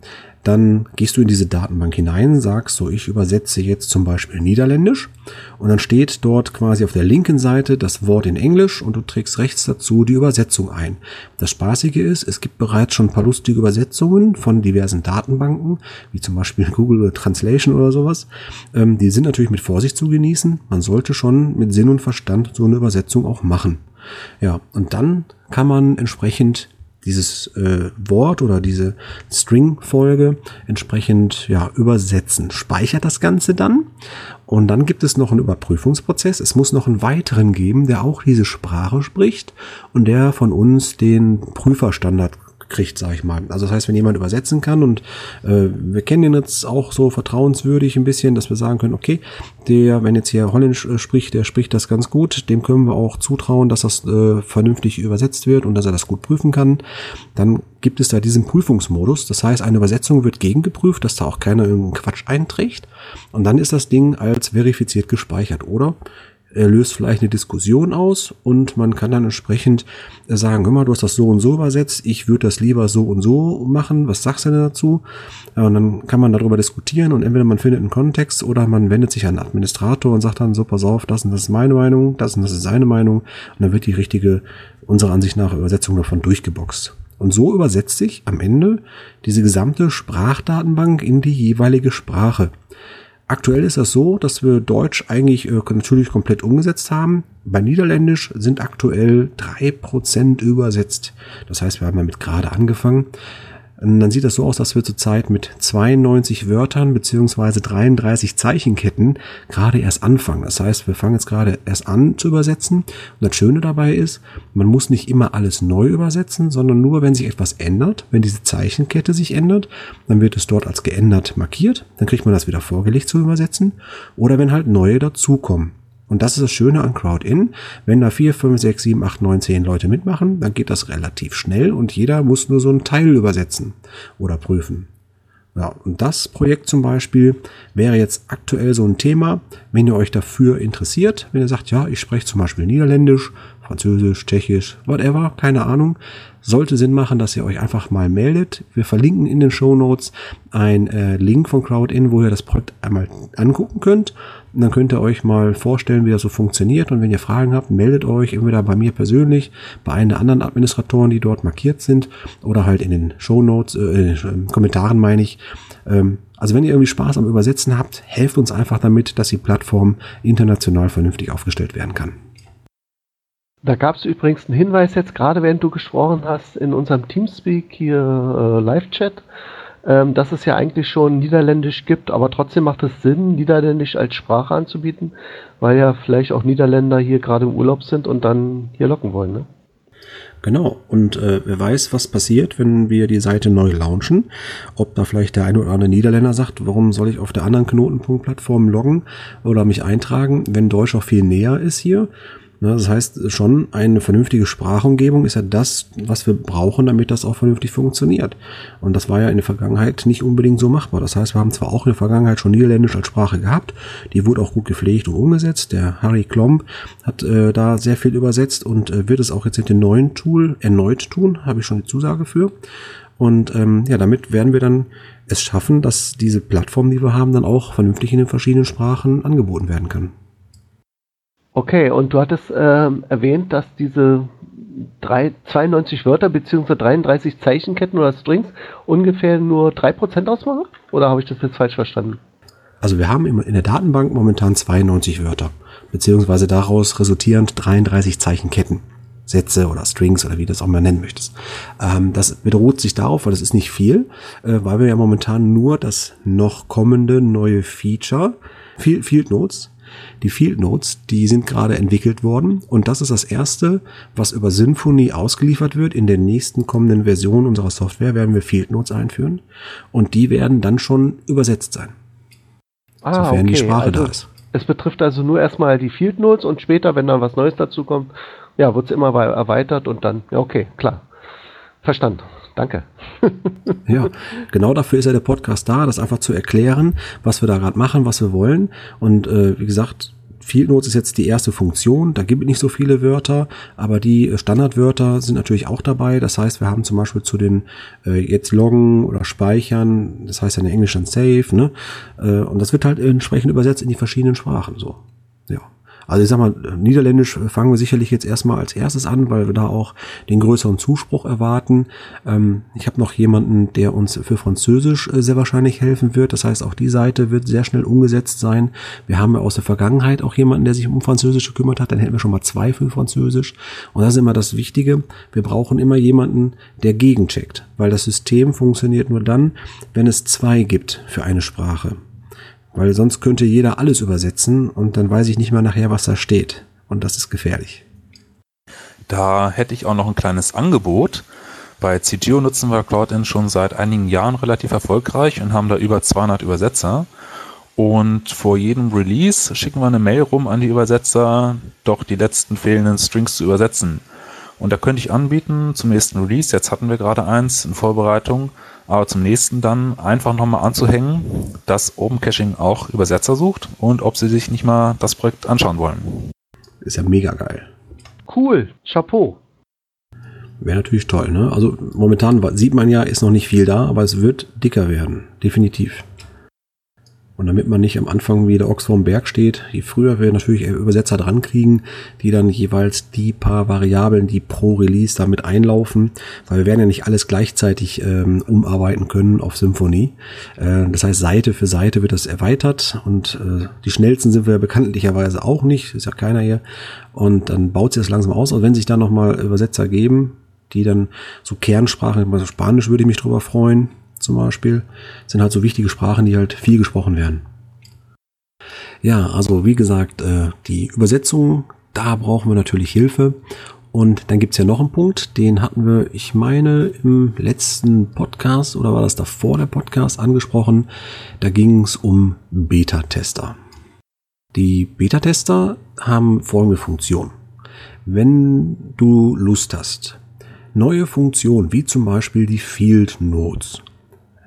dann gehst du in diese Datenbank hinein, sagst so, ich übersetze jetzt zum Beispiel Niederländisch und dann steht dort quasi auf der linken Seite das Wort in Englisch und du trägst rechts dazu die Übersetzung ein. Das Spaßige ist, es gibt bereits schon ein paar lustige Übersetzungen von diversen Datenbanken, wie zum Beispiel Google Translation oder sowas. Ähm, die sind natürlich mit Vorsicht zu genießen. Man sollte schon mit Sinn und Verstand so eine Übersetzung auch machen. Ja, und dann kann man entsprechend dieses äh, Wort oder diese String-Folge entsprechend ja, übersetzen. Speichert das Ganze dann und dann gibt es noch einen Überprüfungsprozess. Es muss noch einen weiteren geben, der auch diese Sprache spricht und der von uns den Prüferstandard kriegt, sag ich mal. Also das heißt, wenn jemand übersetzen kann und äh, wir kennen ihn jetzt auch so vertrauenswürdig ein bisschen, dass wir sagen können, okay, der, wenn jetzt hier Holländisch äh, spricht, der spricht das ganz gut, dem können wir auch zutrauen, dass das äh, vernünftig übersetzt wird und dass er das gut prüfen kann. Dann gibt es da diesen Prüfungsmodus. Das heißt, eine Übersetzung wird gegengeprüft, dass da auch keiner irgendeinen Quatsch einträgt. Und dann ist das Ding als verifiziert gespeichert. Oder er löst vielleicht eine Diskussion aus und man kann dann entsprechend sagen, hör mal, du hast das so und so übersetzt, ich würde das lieber so und so machen, was sagst du denn dazu? Und dann kann man darüber diskutieren und entweder man findet einen Kontext oder man wendet sich an den Administrator und sagt dann, so pass auf, das und das ist meine Meinung, das und das ist seine Meinung und dann wird die richtige, unserer Ansicht nach, Übersetzung davon durchgeboxt. Und so übersetzt sich am Ende diese gesamte Sprachdatenbank in die jeweilige Sprache. Aktuell ist das so, dass wir Deutsch eigentlich äh, natürlich komplett umgesetzt haben. Bei Niederländisch sind aktuell drei Prozent übersetzt. Das heißt, wir haben damit gerade angefangen. Dann sieht das so aus, dass wir zurzeit mit 92 Wörtern beziehungsweise 33 Zeichenketten gerade erst anfangen. Das heißt, wir fangen jetzt gerade erst an zu übersetzen. Und das Schöne dabei ist, man muss nicht immer alles neu übersetzen, sondern nur, wenn sich etwas ändert, wenn diese Zeichenkette sich ändert, dann wird es dort als geändert markiert. Dann kriegt man das wieder vorgelegt zu übersetzen. Oder wenn halt neue dazukommen. Und das ist das Schöne an Crowdin. Wenn da vier, fünf, sechs, sieben, acht, neun, zehn Leute mitmachen, dann geht das relativ schnell und jeder muss nur so einen Teil übersetzen oder prüfen. Ja, und das Projekt zum Beispiel wäre jetzt aktuell so ein Thema, wenn ihr euch dafür interessiert, wenn ihr sagt, ja, ich spreche zum Beispiel Niederländisch, Französisch, Tschechisch, whatever, keine Ahnung, sollte Sinn machen, dass ihr euch einfach mal meldet. Wir verlinken in den Show Notes ein äh, Link von Crowdin, wo ihr das Projekt einmal angucken könnt. Und dann könnt ihr euch mal vorstellen, wie das so funktioniert. Und wenn ihr Fragen habt, meldet euch entweder bei mir persönlich, bei einem der anderen Administratoren, die dort markiert sind, oder halt in den Show Notes, äh, in Kommentaren meine ich. Ähm, also wenn ihr irgendwie Spaß am Übersetzen habt, helft uns einfach damit, dass die Plattform international vernünftig aufgestellt werden kann. Da gab es übrigens einen Hinweis jetzt, gerade während du gesprochen hast, in unserem Teamspeak hier äh, Live-Chat ähm, dass es ja eigentlich schon Niederländisch gibt, aber trotzdem macht es Sinn, Niederländisch als Sprache anzubieten, weil ja vielleicht auch Niederländer hier gerade im Urlaub sind und dann hier locken wollen. Ne? Genau. Und äh, wer weiß, was passiert, wenn wir die Seite neu launchen. Ob da vielleicht der eine oder andere Niederländer sagt, warum soll ich auf der anderen Knotenpunkt-Plattform loggen oder mich eintragen, wenn Deutsch auch viel näher ist hier. Ne, das heißt, schon eine vernünftige Sprachumgebung ist ja das, was wir brauchen, damit das auch vernünftig funktioniert. Und das war ja in der Vergangenheit nicht unbedingt so machbar. Das heißt, wir haben zwar auch in der Vergangenheit schon Niederländisch als Sprache gehabt, die wurde auch gut gepflegt und umgesetzt. Der Harry Klomp hat äh, da sehr viel übersetzt und äh, wird es auch jetzt mit dem neuen Tool erneut tun, habe ich schon die Zusage für. Und ähm, ja, damit werden wir dann es schaffen, dass diese Plattform, die wir haben, dann auch vernünftig in den verschiedenen Sprachen angeboten werden kann. Okay, und du hattest ähm, erwähnt, dass diese drei, 92 Wörter bzw. 33 Zeichenketten oder Strings ungefähr nur 3% ausmachen? Oder habe ich das jetzt falsch verstanden? Also wir haben in der Datenbank momentan 92 Wörter, beziehungsweise daraus resultierend 33 Zeichenketten. Sätze oder Strings oder wie du das auch mal nennen möchtest. Ähm, das beruht sich darauf, weil das ist nicht viel, äh, weil wir ja momentan nur das noch kommende neue Feature, Field Notes, die Field Notes, die sind gerade entwickelt worden und das ist das erste, was über Symfony ausgeliefert wird. In der nächsten kommenden Version unserer Software werden wir Field Notes einführen und die werden dann schon übersetzt sein. Ah, sofern okay. die Sprache also, da ist. Es betrifft also nur erstmal die Field Notes und später, wenn dann was Neues dazu kommt, ja, wird es immer erweitert und dann, ja, okay, klar. Verstanden. Danke. ja, genau dafür ist ja der Podcast da, das einfach zu erklären, was wir da gerade machen, was wir wollen. Und äh, wie gesagt, Field Notes ist jetzt die erste Funktion. Da gibt es nicht so viele Wörter, aber die Standardwörter sind natürlich auch dabei. Das heißt, wir haben zum Beispiel zu den äh, jetzt loggen oder speichern, das heißt ja in Englisch dann save, ne? Äh, und das wird halt entsprechend übersetzt in die verschiedenen Sprachen so. Also ich sag mal, Niederländisch fangen wir sicherlich jetzt erstmal als erstes an, weil wir da auch den größeren Zuspruch erwarten. Ähm, ich habe noch jemanden, der uns für Französisch äh, sehr wahrscheinlich helfen wird. Das heißt, auch die Seite wird sehr schnell umgesetzt sein. Wir haben ja aus der Vergangenheit auch jemanden, der sich um Französisch gekümmert hat. Dann hätten wir schon mal zwei für Französisch. Und das ist immer das Wichtige. Wir brauchen immer jemanden, der gegencheckt, weil das System funktioniert nur dann, wenn es zwei gibt für eine Sprache. Weil sonst könnte jeder alles übersetzen und dann weiß ich nicht mal nachher, was da steht. Und das ist gefährlich. Da hätte ich auch noch ein kleines Angebot. Bei CGO nutzen wir CloudIn schon seit einigen Jahren relativ erfolgreich und haben da über 200 Übersetzer. Und vor jedem Release schicken wir eine Mail rum an die Übersetzer, doch die letzten fehlenden Strings zu übersetzen. Und da könnte ich anbieten, zum nächsten Release, jetzt hatten wir gerade eins in Vorbereitung, aber zum nächsten dann einfach nochmal anzuhängen, dass Open Caching auch Übersetzer sucht und ob sie sich nicht mal das Projekt anschauen wollen. Ist ja mega geil. Cool, Chapeau. Wäre natürlich toll, ne? Also momentan sieht man ja, ist noch nicht viel da, aber es wird dicker werden. Definitiv. Und damit man nicht am Anfang wie der Ochs vorm Berg steht, je früher wir natürlich Übersetzer dran kriegen, die dann jeweils die paar Variablen, die pro Release damit einlaufen, weil wir werden ja nicht alles gleichzeitig ähm, umarbeiten können auf Symphony. Äh, das heißt, Seite für Seite wird das erweitert und äh, die schnellsten sind wir bekanntlicherweise auch nicht, ist ja keiner hier. Und dann baut sich das langsam aus. Und wenn sich da nochmal Übersetzer geben, die dann so Kernsprachen, also Spanisch würde ich mich drüber freuen, zum Beispiel, sind halt so wichtige Sprachen, die halt viel gesprochen werden. Ja, also wie gesagt, äh, die Übersetzung, da brauchen wir natürlich Hilfe. Und dann gibt's ja noch einen Punkt, den hatten wir, ich meine, im letzten Podcast oder war das davor der Podcast angesprochen. Da ging's um Beta-Tester. Die Beta-Tester haben folgende Funktion. Wenn du Lust hast, neue Funktionen wie zum Beispiel die Field Notes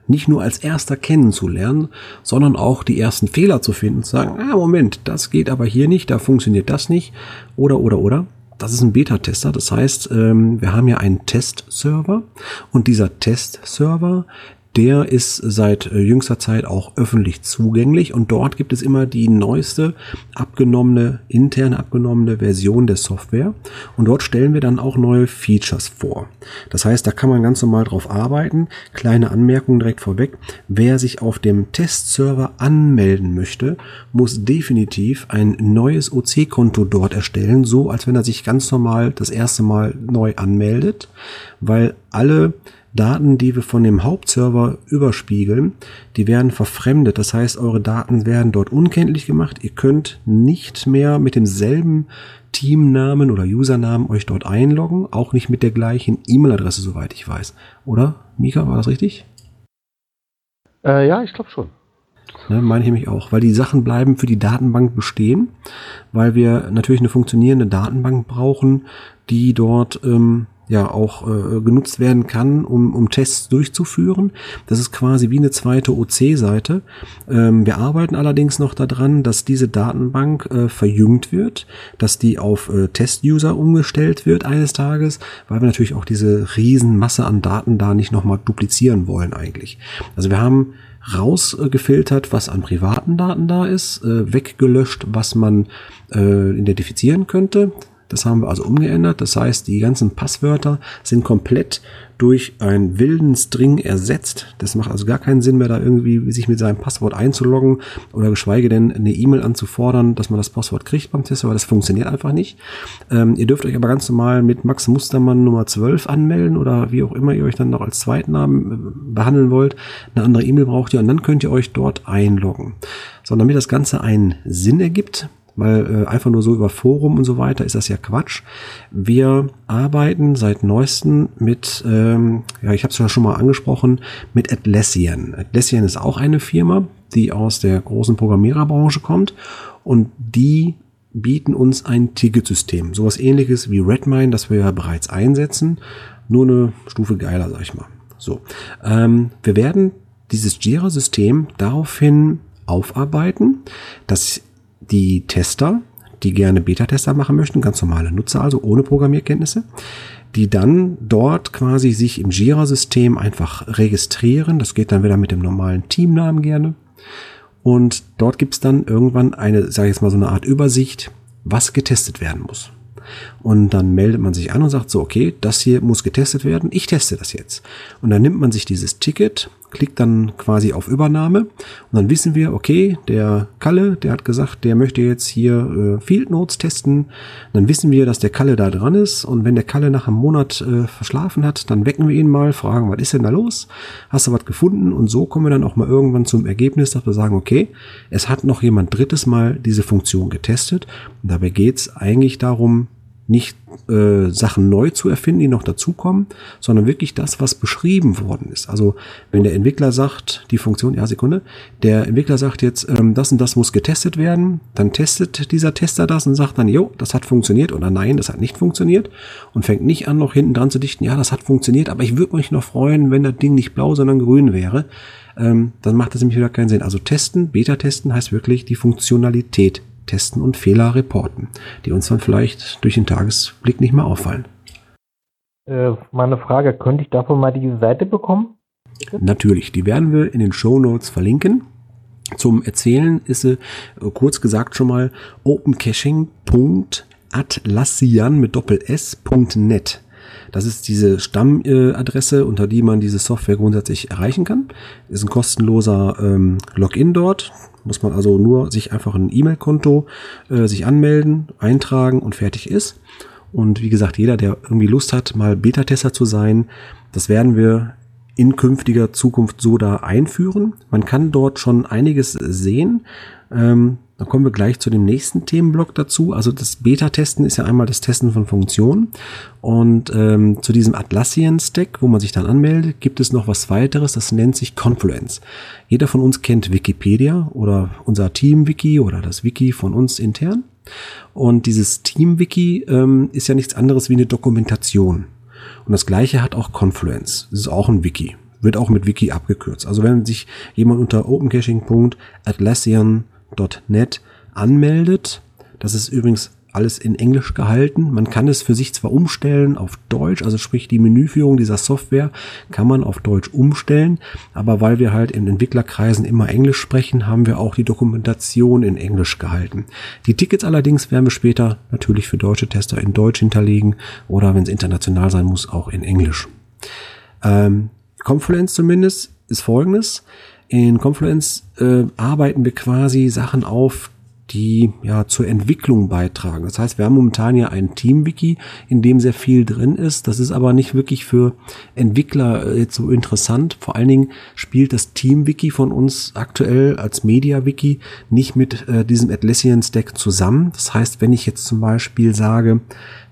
nicht nur als erster kennenzulernen, sondern auch die ersten Fehler zu finden zu sagen, ah, Moment, das geht aber hier nicht, da funktioniert das nicht, oder, oder, oder. Das ist ein Beta-Tester. Das heißt, ähm, wir haben ja einen Test-Server und dieser Test-Server, der ist seit äh, jüngster Zeit auch öffentlich zugänglich und dort gibt es immer die neueste abgenommene, interne abgenommene Version der Software und dort stellen wir dann auch neue Features vor. Das heißt, da kann man ganz normal drauf arbeiten. Kleine Anmerkung direkt vorweg. Wer sich auf dem Testserver anmelden möchte, muss definitiv ein neues OC-Konto dort erstellen, so als wenn er sich ganz normal das erste Mal neu anmeldet weil alle Daten, die wir von dem Hauptserver überspiegeln, die werden verfremdet. Das heißt, eure Daten werden dort unkenntlich gemacht. Ihr könnt nicht mehr mit demselben Teamnamen oder Usernamen euch dort einloggen, auch nicht mit der gleichen E-Mail-Adresse, soweit ich weiß. Oder? Mika, war das richtig? Äh, ja, ich glaube schon. Ne, meine ich mich auch, weil die Sachen bleiben für die Datenbank bestehen, weil wir natürlich eine funktionierende Datenbank brauchen, die dort ähm, ja auch äh, genutzt werden kann, um, um Tests durchzuführen. Das ist quasi wie eine zweite OC-Seite. Ähm, wir arbeiten allerdings noch daran, dass diese Datenbank äh, verjüngt wird, dass die auf äh, Test-User umgestellt wird eines Tages, weil wir natürlich auch diese Riesenmasse an Daten da nicht nochmal duplizieren wollen eigentlich. Also wir haben rausgefiltert, was an privaten Daten da ist, äh, weggelöscht, was man äh, identifizieren könnte. Das haben wir also umgeändert. Das heißt, die ganzen Passwörter sind komplett durch einen wilden String ersetzt. Das macht also gar keinen Sinn mehr, da irgendwie sich mit seinem Passwort einzuloggen oder geschweige denn eine E-Mail anzufordern, dass man das Passwort kriegt beim Test, weil das funktioniert einfach nicht. Ähm, ihr dürft euch aber ganz normal mit Max Mustermann Nummer 12 anmelden oder wie auch immer ihr euch dann noch als Zweitnamen äh, behandeln wollt. Eine andere E-Mail braucht ihr und dann könnt ihr euch dort einloggen. So, damit das Ganze einen Sinn ergibt, weil äh, einfach nur so über Forum und so weiter ist das ja Quatsch. Wir arbeiten seit neuestem mit, ähm, ja, ich habe es ja schon mal angesprochen, mit Atlassian. Atlassian ist auch eine Firma, die aus der großen Programmiererbranche kommt und die bieten uns ein Ticketsystem, sowas ähnliches wie Redmine, das wir ja bereits einsetzen, nur eine Stufe geiler, sag ich mal. So, ähm, wir werden dieses Jira-System daraufhin aufarbeiten, dass die Tester, die gerne Beta-Tester machen möchten, ganz normale Nutzer, also ohne Programmierkenntnisse, die dann dort quasi sich im Jira-System einfach registrieren. Das geht dann wieder mit dem normalen Teamnamen gerne. Und dort gibt's dann irgendwann eine, sage ich jetzt mal, so eine Art Übersicht, was getestet werden muss. Und dann meldet man sich an und sagt so, okay, das hier muss getestet werden, ich teste das jetzt. Und dann nimmt man sich dieses Ticket, klickt dann quasi auf Übernahme und dann wissen wir, okay, der Kalle, der hat gesagt, der möchte jetzt hier äh, Field Notes testen. Dann wissen wir, dass der Kalle da dran ist und wenn der Kalle nach einem Monat äh, verschlafen hat, dann wecken wir ihn mal, fragen, was ist denn da los? Hast du was gefunden? Und so kommen wir dann auch mal irgendwann zum Ergebnis, dass wir sagen, okay, es hat noch jemand drittes Mal diese Funktion getestet. Und dabei geht's eigentlich darum, nicht äh, Sachen neu zu erfinden, die noch dazukommen, sondern wirklich das, was beschrieben worden ist. Also wenn der Entwickler sagt, die Funktion, ja Sekunde, der Entwickler sagt jetzt, ähm, das und das muss getestet werden, dann testet dieser Tester das und sagt dann, jo, das hat funktioniert oder nein, das hat nicht funktioniert und fängt nicht an, noch hinten dran zu dichten, ja, das hat funktioniert, aber ich würde mich noch freuen, wenn das Ding nicht blau, sondern grün wäre. Ähm, dann macht das nämlich wieder keinen Sinn. Also testen, Beta-Testen heißt wirklich die Funktionalität testen und Fehler reporten, die uns dann vielleicht durch den Tagesblick nicht mehr auffallen. Äh, meine Frage, könnte ich davon mal diese Seite bekommen? Natürlich, die werden wir in den Show Notes verlinken. Zum Erzählen ist sie äh, kurz gesagt schon mal opencaching.atlassian mit Doppel S.net. Das ist diese Stammadresse, unter die man diese Software grundsätzlich erreichen kann. Ist ein kostenloser ähm, Login dort. Muss man also nur sich einfach ein E-Mail-Konto äh, sich anmelden, eintragen und fertig ist. Und wie gesagt, jeder, der irgendwie Lust hat, mal Beta-Tester zu sein, das werden wir in künftiger Zukunft so da einführen. Man kann dort schon einiges sehen. Ähm, dann kommen wir gleich zu dem nächsten Themenblock dazu. Also das Beta-Testen ist ja einmal das Testen von Funktionen. Und ähm, zu diesem Atlassian-Stack, wo man sich dann anmeldet, gibt es noch was weiteres, das nennt sich Confluence. Jeder von uns kennt Wikipedia oder unser Team-Wiki oder das Wiki von uns intern. Und dieses Team-Wiki ähm, ist ja nichts anderes wie eine Dokumentation. Und das gleiche hat auch Confluence. Das ist auch ein Wiki. Wird auch mit Wiki abgekürzt. Also wenn sich jemand unter opencaching.atlassian .net anmeldet. Das ist übrigens alles in Englisch gehalten. Man kann es für sich zwar umstellen auf Deutsch, also sprich die Menüführung dieser Software kann man auf Deutsch umstellen, aber weil wir halt in Entwicklerkreisen immer Englisch sprechen, haben wir auch die Dokumentation in Englisch gehalten. Die Tickets allerdings werden wir später natürlich für deutsche Tester in Deutsch hinterlegen oder wenn es international sein muss, auch in Englisch. Ähm, Confluence zumindest ist folgendes. In Confluence äh, arbeiten wir quasi Sachen auf, die ja zur Entwicklung beitragen. Das heißt, wir haben momentan ja ein Team-Wiki, in dem sehr viel drin ist. Das ist aber nicht wirklich für Entwickler äh, jetzt so interessant. Vor allen Dingen spielt das Team-Wiki von uns aktuell als Media-Wiki nicht mit äh, diesem Atlassian-Stack zusammen. Das heißt, wenn ich jetzt zum Beispiel sage,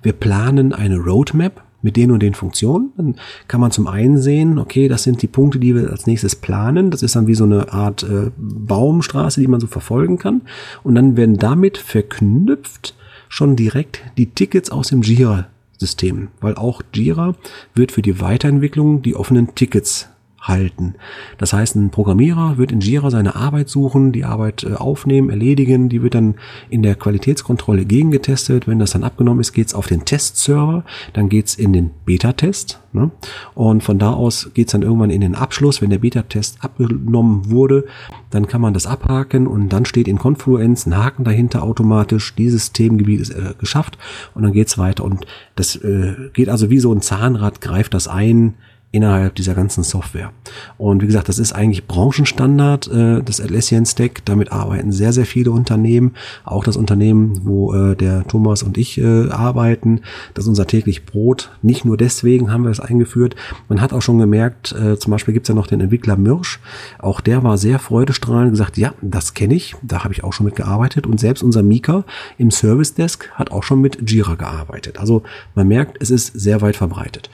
wir planen eine Roadmap, mit den und den Funktionen. Dann kann man zum einen sehen, okay, das sind die Punkte, die wir als nächstes planen. Das ist dann wie so eine Art äh, Baumstraße, die man so verfolgen kann. Und dann werden damit verknüpft schon direkt die Tickets aus dem Jira-System, weil auch Jira wird für die Weiterentwicklung die offenen Tickets halten. Das heißt, ein Programmierer wird in Jira seine Arbeit suchen, die Arbeit äh, aufnehmen, erledigen, die wird dann in der Qualitätskontrolle gegengetestet. Wenn das dann abgenommen ist, geht's auf den Testserver, dann geht's in den Beta-Test ne? und von da aus geht's dann irgendwann in den Abschluss. Wenn der Beta-Test abgenommen wurde, dann kann man das abhaken und dann steht in Confluence ein Haken dahinter automatisch, dieses Themengebiet ist äh, geschafft und dann geht's weiter und das äh, geht also wie so ein Zahnrad, greift das ein, innerhalb dieser ganzen Software. Und wie gesagt, das ist eigentlich Branchenstandard, äh, das Atlassian Stack. Damit arbeiten sehr, sehr viele Unternehmen. Auch das Unternehmen, wo äh, der Thomas und ich äh, arbeiten. Das ist unser täglich Brot. Nicht nur deswegen haben wir es eingeführt. Man hat auch schon gemerkt, äh, zum Beispiel gibt's ja noch den Entwickler Mirsch. Auch der war sehr freudestrahlend gesagt, ja, das kenne ich. Da habe ich auch schon mit gearbeitet. Und selbst unser Mika im Service Desk hat auch schon mit Jira gearbeitet. Also man merkt, es ist sehr weit verbreitet.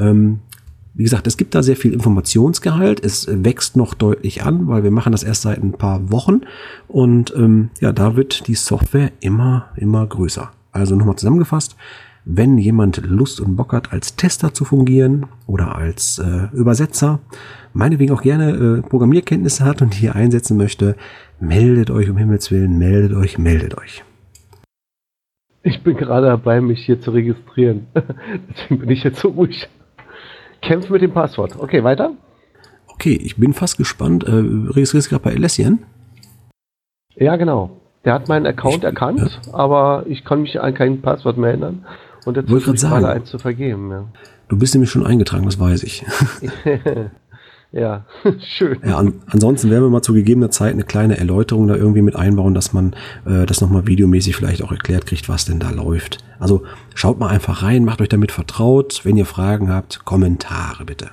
Ähm, wie gesagt, es gibt da sehr viel Informationsgehalt. Es wächst noch deutlich an, weil wir machen das erst seit ein paar Wochen. Und ähm, ja, da wird die Software immer, immer größer. Also nochmal zusammengefasst, wenn jemand Lust und Bock hat, als Tester zu fungieren oder als äh, Übersetzer, meinetwegen auch gerne äh, Programmierkenntnisse hat und hier einsetzen möchte, meldet euch um Himmels Willen, meldet euch, meldet euch. Ich bin gerade dabei, mich hier zu registrieren. Deswegen bin ich jetzt so ruhig. Kämpf mit dem Passwort. Okay, weiter. Okay, ich bin fast gespannt. Äh, registrierst du gerade bei Alessian? Ja, genau. Der hat meinen Account ich, erkannt, ja. aber ich kann mich an kein Passwort mehr erinnern. Und jetzt ich gerade eins zu vergeben. Ja. Du bist nämlich schon eingetragen, das weiß ich. Ja, schön. Ja, an, ansonsten werden wir mal zu gegebener Zeit eine kleine Erläuterung da irgendwie mit einbauen, dass man äh, das nochmal videomäßig vielleicht auch erklärt kriegt, was denn da läuft. Also schaut mal einfach rein, macht euch damit vertraut. Wenn ihr Fragen habt, Kommentare bitte.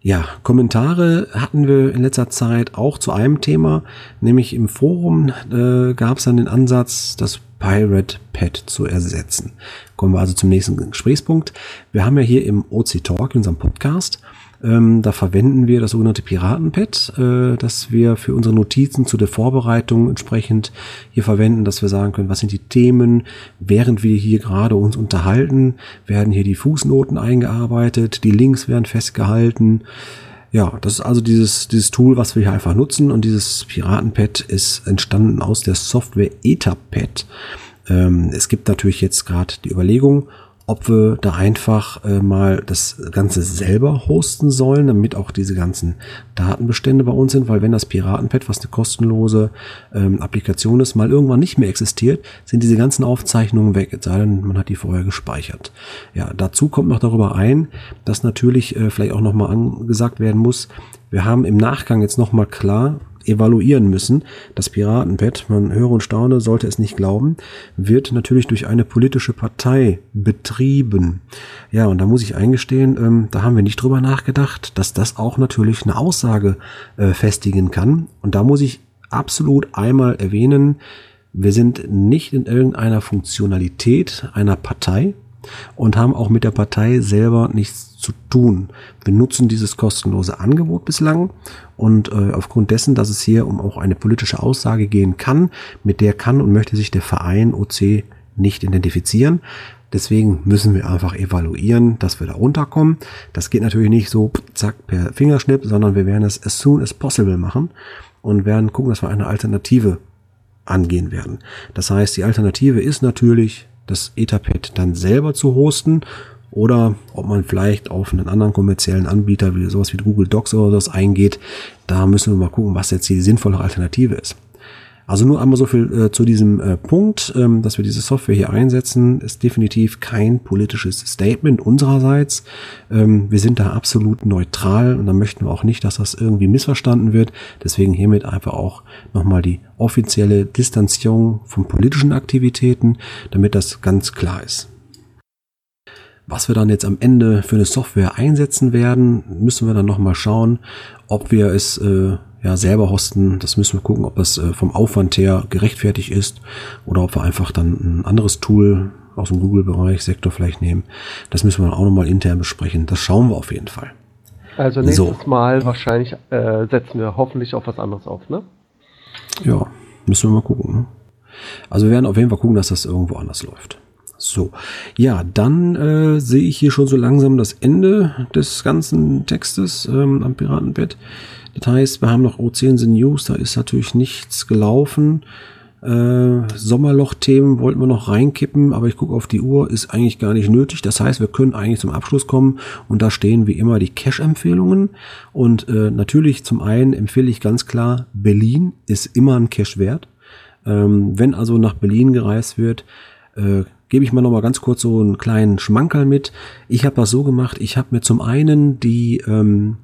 Ja, Kommentare hatten wir in letzter Zeit auch zu einem Thema, nämlich im Forum äh, gab es dann den Ansatz, das Pirate Pad zu ersetzen. Kommen wir also zum nächsten Gesprächspunkt. Wir haben ja hier im OC Talk, in unserem Podcast, ähm, da verwenden wir das sogenannte Piratenpad, äh, das wir für unsere Notizen zu der Vorbereitung entsprechend hier verwenden, dass wir sagen können, was sind die Themen, während wir hier gerade uns unterhalten, werden hier die Fußnoten eingearbeitet, die Links werden festgehalten. Ja, das ist also dieses, dieses Tool, was wir hier einfach nutzen und dieses Piratenpad ist entstanden aus der Software Etherpad. Ähm, es gibt natürlich jetzt gerade die Überlegung, ob wir da einfach äh, mal das Ganze selber hosten sollen, damit auch diese ganzen Datenbestände bei uns sind, weil wenn das Piratenpad, was eine kostenlose ähm, Applikation ist, mal irgendwann nicht mehr existiert, sind diese ganzen Aufzeichnungen weg, es sei denn, man hat die vorher gespeichert. Ja, dazu kommt noch darüber ein, dass natürlich äh, vielleicht auch nochmal angesagt werden muss, wir haben im Nachgang jetzt nochmal klar evaluieren müssen. Das Piratenpad, man höre und staune, sollte es nicht glauben, wird natürlich durch eine politische Partei betrieben. Ja, und da muss ich eingestehen, ähm, da haben wir nicht drüber nachgedacht, dass das auch natürlich eine Aussage äh, festigen kann. Und da muss ich absolut einmal erwähnen, wir sind nicht in irgendeiner Funktionalität einer Partei und haben auch mit der Partei selber nichts zu tun. Wir nutzen dieses kostenlose Angebot bislang und äh, aufgrund dessen, dass es hier um auch eine politische Aussage gehen kann, mit der kann und möchte sich der Verein OC nicht identifizieren. Deswegen müssen wir einfach evaluieren, dass wir da runterkommen. Das geht natürlich nicht so zack per Fingerschnipp, sondern wir werden es as soon as possible machen und werden gucken, dass wir eine Alternative angehen werden. Das heißt, die Alternative ist natürlich, das Etherpad dann selber zu hosten oder ob man vielleicht auf einen anderen kommerziellen Anbieter wie sowas wie Google Docs oder sowas eingeht. Da müssen wir mal gucken, was jetzt die sinnvolle Alternative ist. Also nur einmal so viel äh, zu diesem äh, Punkt, ähm, dass wir diese Software hier einsetzen, ist definitiv kein politisches Statement unsererseits. Ähm, wir sind da absolut neutral und da möchten wir auch nicht, dass das irgendwie missverstanden wird. Deswegen hiermit einfach auch nochmal die offizielle Distanzierung von politischen Aktivitäten, damit das ganz klar ist. Was wir dann jetzt am Ende für eine Software einsetzen werden, müssen wir dann nochmal schauen, ob wir es äh, ja, selber hosten. Das müssen wir gucken, ob das äh, vom Aufwand her gerechtfertigt ist oder ob wir einfach dann ein anderes Tool aus dem Google-Bereich, Sektor vielleicht nehmen. Das müssen wir auch nochmal intern besprechen. Das schauen wir auf jeden Fall. Also nächstes so. Mal wahrscheinlich äh, setzen wir hoffentlich auf was anderes auf, ne? Ja, müssen wir mal gucken. Ne? Also wir werden auf jeden Fall gucken, dass das irgendwo anders läuft. So, ja, dann äh, sehe ich hier schon so langsam das Ende des ganzen Textes ähm, am Piratenbett. Das heißt, wir haben noch O10 News, da ist natürlich nichts gelaufen. Äh, Sommerloch-Themen wollten wir noch reinkippen, aber ich gucke auf die Uhr, ist eigentlich gar nicht nötig. Das heißt, wir können eigentlich zum Abschluss kommen und da stehen wie immer die Cache-Empfehlungen. Und äh, natürlich zum einen empfehle ich ganz klar, Berlin ist immer ein Cache wert. Ähm, wenn also nach Berlin gereist wird, äh, gebe ich mal noch mal ganz kurz so einen kleinen Schmankerl mit. Ich habe das so gemacht, ich habe mir zum einen die ähm,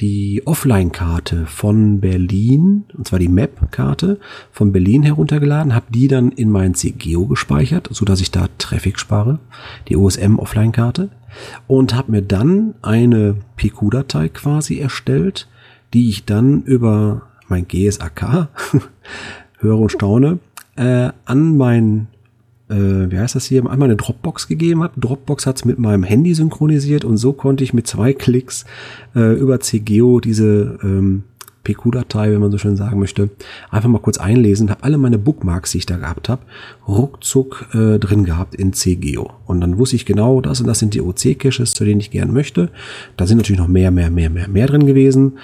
die Offline-Karte von Berlin, und zwar die Map-Karte von Berlin heruntergeladen, habe die dann in mein CGO gespeichert, so dass ich da Traffic spare, die OSM-Offline-Karte, und habe mir dann eine PQ-Datei quasi erstellt, die ich dann über mein GSAK, höre und staune, äh, an mein äh, wie heißt das hier, einmal eine Dropbox gegeben habe. Dropbox hat es mit meinem Handy synchronisiert und so konnte ich mit zwei Klicks äh, über CGO diese ähm, PQ-Datei, wenn man so schön sagen möchte, einfach mal kurz einlesen, habe alle meine Bookmarks, die ich da gehabt habe, ruckzuck äh, drin gehabt in CGO. Und dann wusste ich genau, das und das sind die OC-Caches, zu denen ich gern möchte. Da sind natürlich noch mehr, mehr, mehr, mehr, mehr drin gewesen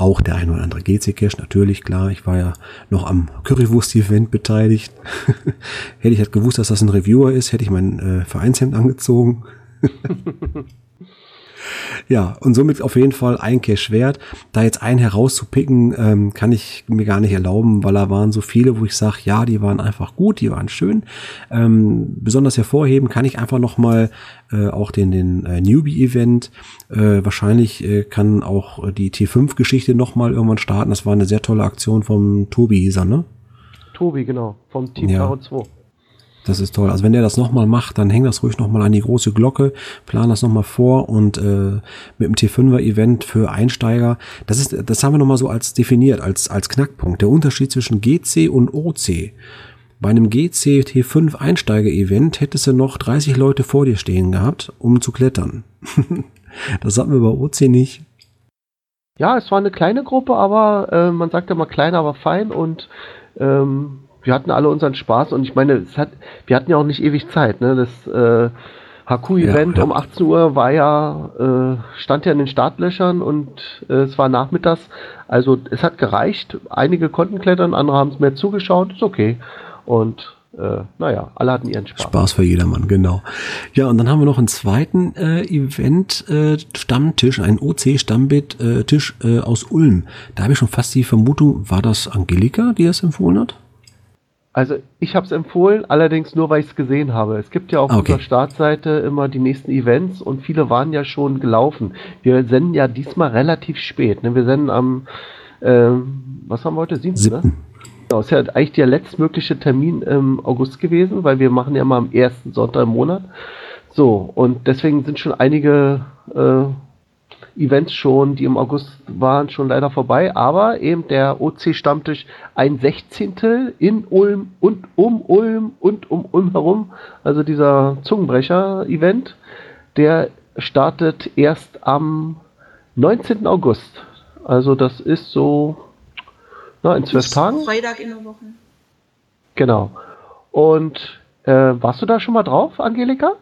auch der ein oder andere GC-Cache, natürlich, klar. Ich war ja noch am Currywurst-Event beteiligt. hätte ich halt gewusst, dass das ein Reviewer ist, hätte ich mein äh, Vereinshemd angezogen. Ja, und somit auf jeden Fall ein Cache wert. Da jetzt einen herauszupicken, ähm, kann ich mir gar nicht erlauben, weil da waren so viele, wo ich sage, ja, die waren einfach gut, die waren schön. Ähm, besonders hervorheben kann ich einfach nochmal äh, auch den, den äh, Newbie-Event. Äh, wahrscheinlich äh, kann auch die T5-Geschichte nochmal irgendwann starten. Das war eine sehr tolle Aktion vom Tobi, hieß er, ne? Tobi, genau, vom Team ja. 2 das ist toll. Also wenn der das nochmal macht, dann häng das ruhig nochmal an die große Glocke, plan das nochmal vor und äh, mit dem T5er-Event für Einsteiger, das ist, das haben wir nochmal so als definiert, als, als Knackpunkt. Der Unterschied zwischen GC und OC. Bei einem GC T5 Einsteiger-Event hättest du noch 30 Leute vor dir stehen gehabt, um zu klettern. das hatten wir bei OC nicht. Ja, es war eine kleine Gruppe, aber äh, man sagt immer klein, aber fein und ähm, wir hatten alle unseren Spaß und ich meine, es hat, wir hatten ja auch nicht ewig Zeit. Ne? Das äh, HQ-Event ja, um 18 Uhr war ja, äh, stand ja in den Startlöchern und äh, es war nachmittags. Also es hat gereicht. Einige konnten klettern, andere haben es mehr zugeschaut. Ist okay. Und äh, naja, alle hatten ihren Spaß. Spaß für jedermann, genau. Ja, und dann haben wir noch einen zweiten äh, Event-Stammtisch, äh, einen OC-Stammtisch äh, aus Ulm. Da habe ich schon fast die Vermutung, war das Angelika, die das empfohlen hat? Also ich habe es empfohlen, allerdings nur, weil ich es gesehen habe. Es gibt ja auf okay. unserer Startseite immer die nächsten Events und viele waren ja schon gelaufen. Wir senden ja diesmal relativ spät. Ne? Wir senden am, äh, was haben wir heute? 7. Ne? Genau, ist ja eigentlich der letztmögliche Termin im August gewesen, weil wir machen ja mal am ersten Sonntag im Monat. So, und deswegen sind schon einige äh, Events schon, die im August waren, schon leider vorbei. Aber eben der OC-Stammtisch ein Sechzehntel in Ulm und um Ulm und um Ulm herum. Also dieser Zungenbrecher-Event, der startet erst am 19. August. Also das ist so na, in zwölf Tagen. Freitag in der Woche. Genau. Und äh, warst du da schon mal drauf, Angelika?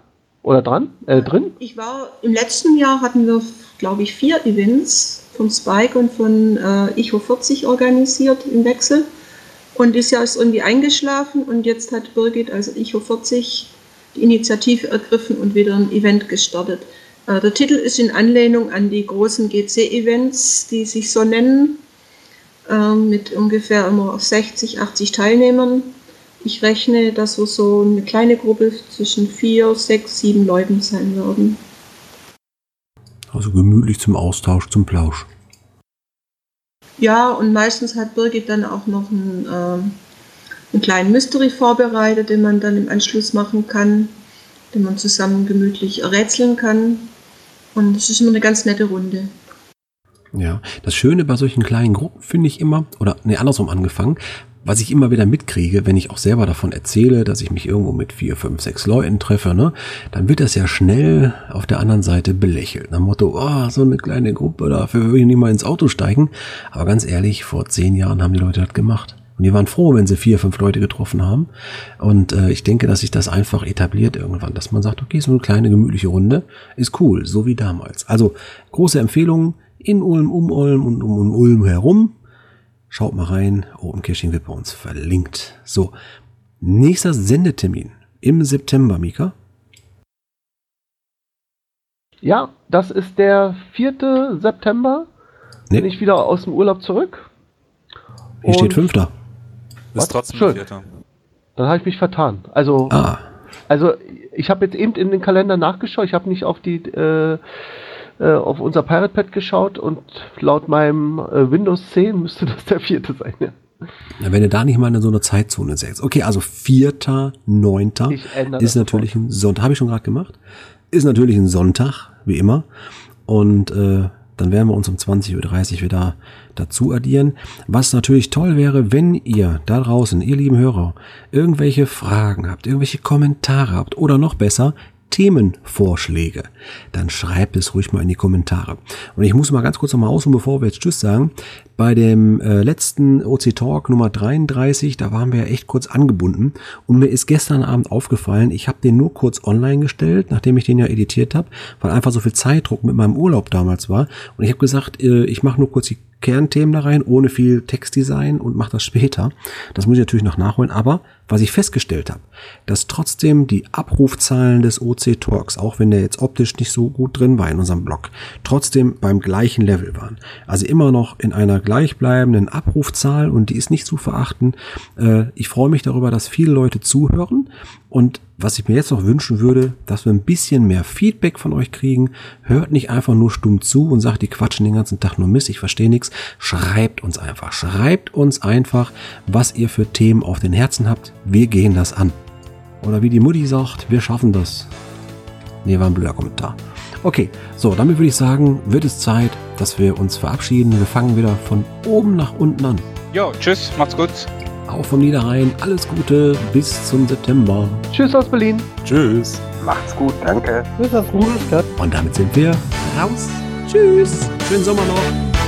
Oder dran? Äh, drin? Ich war im letzten Jahr hatten wir glaube ich, vier Events von Spike und von äh, ICHO 40 organisiert im Wechsel. Und dieses Jahr ist irgendwie eingeschlafen und jetzt hat Birgit, also ICHO 40, die Initiative ergriffen und wieder ein Event gestartet. Äh, der Titel ist in Anlehnung an die großen GC-Events, die sich so nennen. ähm, mit ungefähr immer 60, 80 Teilnehmern. Ich rechne, dass wir so eine kleine Gruppe zwischen vier, sechs, sieben Leuten sein werden. Also gemütlich zum Austausch, zum Plausch. Ja, und meistens hat Birgit dann auch noch einen, äh, einen kleinen Mystery vorbereitet, den man dann im Anschluss machen kann, den man zusammen gemütlich errätseln kann. Und es ist immer eine ganz nette Runde. Ja, das Schöne bei solchen kleinen Gruppen finde ich immer, oder nee, andersrum angefangen, was ich immer wieder mitkriege, wenn ich auch selber davon erzähle, dass ich mich irgendwo mit vier, fünf, sechs Leuten treffe, ne, dann wird das ja schnell auf der anderen Seite belächelt. Nach dem Motto, oh, so eine kleine Gruppe, dafür würde ich nicht mal ins Auto steigen. Aber ganz ehrlich, vor zehn Jahren haben die Leute das gemacht. Und die waren froh, wenn sie vier, fünf Leute getroffen haben. Und äh, ich denke, dass sich das einfach etabliert irgendwann, dass man sagt, okay, so eine kleine gemütliche Runde ist cool, so wie damals. Also große Empfehlung in Ulm, um Ulm und um Ulm herum. Schaut mal rein, Open Caching wird bei uns verlinkt. So, nächster Sendetermin im September, Mika. Ja, das ist der 4. September. Nee. Bin ich wieder aus dem Urlaub zurück. Hier steht Und- Fünfter. Ist Was? trotzdem Schön. der vierte. Dann habe ich mich vertan. Also, Ah, also ich habe jetzt eben in den Kalender nachgeschaut. Ich habe nicht auf die äh, äh, auf unser Pirate Pad geschaut und laut meinem äh, Windows 10 müsste das der vierte sein. Ja. na, wenn du da nicht mal in so eine Zeitzone setzt. Okay, also vierter, neunter ist natürlich ein Sonntag. Habe ich schon gerade gemacht. Ist natürlich ein Sonntag, wie immer. Und äh, dann werden wir uns um 20.30 Uhr wieder dazu addieren. Was natürlich toll wäre, wenn ihr da draußen, ihr lieben Hörer, irgendwelche Fragen habt, irgendwelche Kommentare habt oder noch besser, Themenvorschläge, dann schreibt es ruhig mal in die Kommentare. Und ich muss mal ganz kurz nochmal ausholen, bevor wir jetzt Tschüss sagen. Bei dem äh, letzten OC Talk Nummer 33, da waren wir ja echt kurz angebunden und mir ist gestern Abend aufgefallen, ich habe den nur kurz online gestellt, nachdem ich den ja editiert habe, weil einfach so viel Zeitdruck mit meinem Urlaub damals war. Und ich habe gesagt, äh, ich mache nur kurz die Kernthemen da rein, ohne viel Textdesign und mache das später. Das muss ich natürlich noch nachholen. Aber was ich festgestellt habe, dass trotzdem die Abrufzahlen des OC Talks, auch wenn der jetzt optisch nicht so gut drin war in unserem Blog, trotzdem beim gleichen Level waren. Also immer noch in einer gleichbleibenden Abrufzahl und die ist nicht zu verachten. Äh, ich freue mich darüber, dass viele Leute zuhören und was ich mir jetzt noch wünschen würde, dass wir ein bisschen mehr Feedback von euch kriegen. Hört nicht einfach nur stumm zu und sagt, die quatschen den ganzen Tag nur Mist, ich verstehe nichts. Schreibt uns einfach. Schreibt uns einfach, was ihr für Themen auf den Herzen habt. Wir gehen das an. Oder wie die Mutti sagt, wir schaffen das. Nee, war ein blöder Kommentar. Okay, so, damit würde ich sagen, wird es Zeit, dass wir uns verabschieden. Wir fangen wieder von oben nach unten an. Jo, tschüss, macht's gut. Auch vom Niederrhein. Alles Gute, bis zum September. Tschüss aus Berlin. Tschüss. Macht's gut, danke. Tschüss aus Rudelstadt. Und damit sind wir raus. Tschüss. Schönen Sommer noch.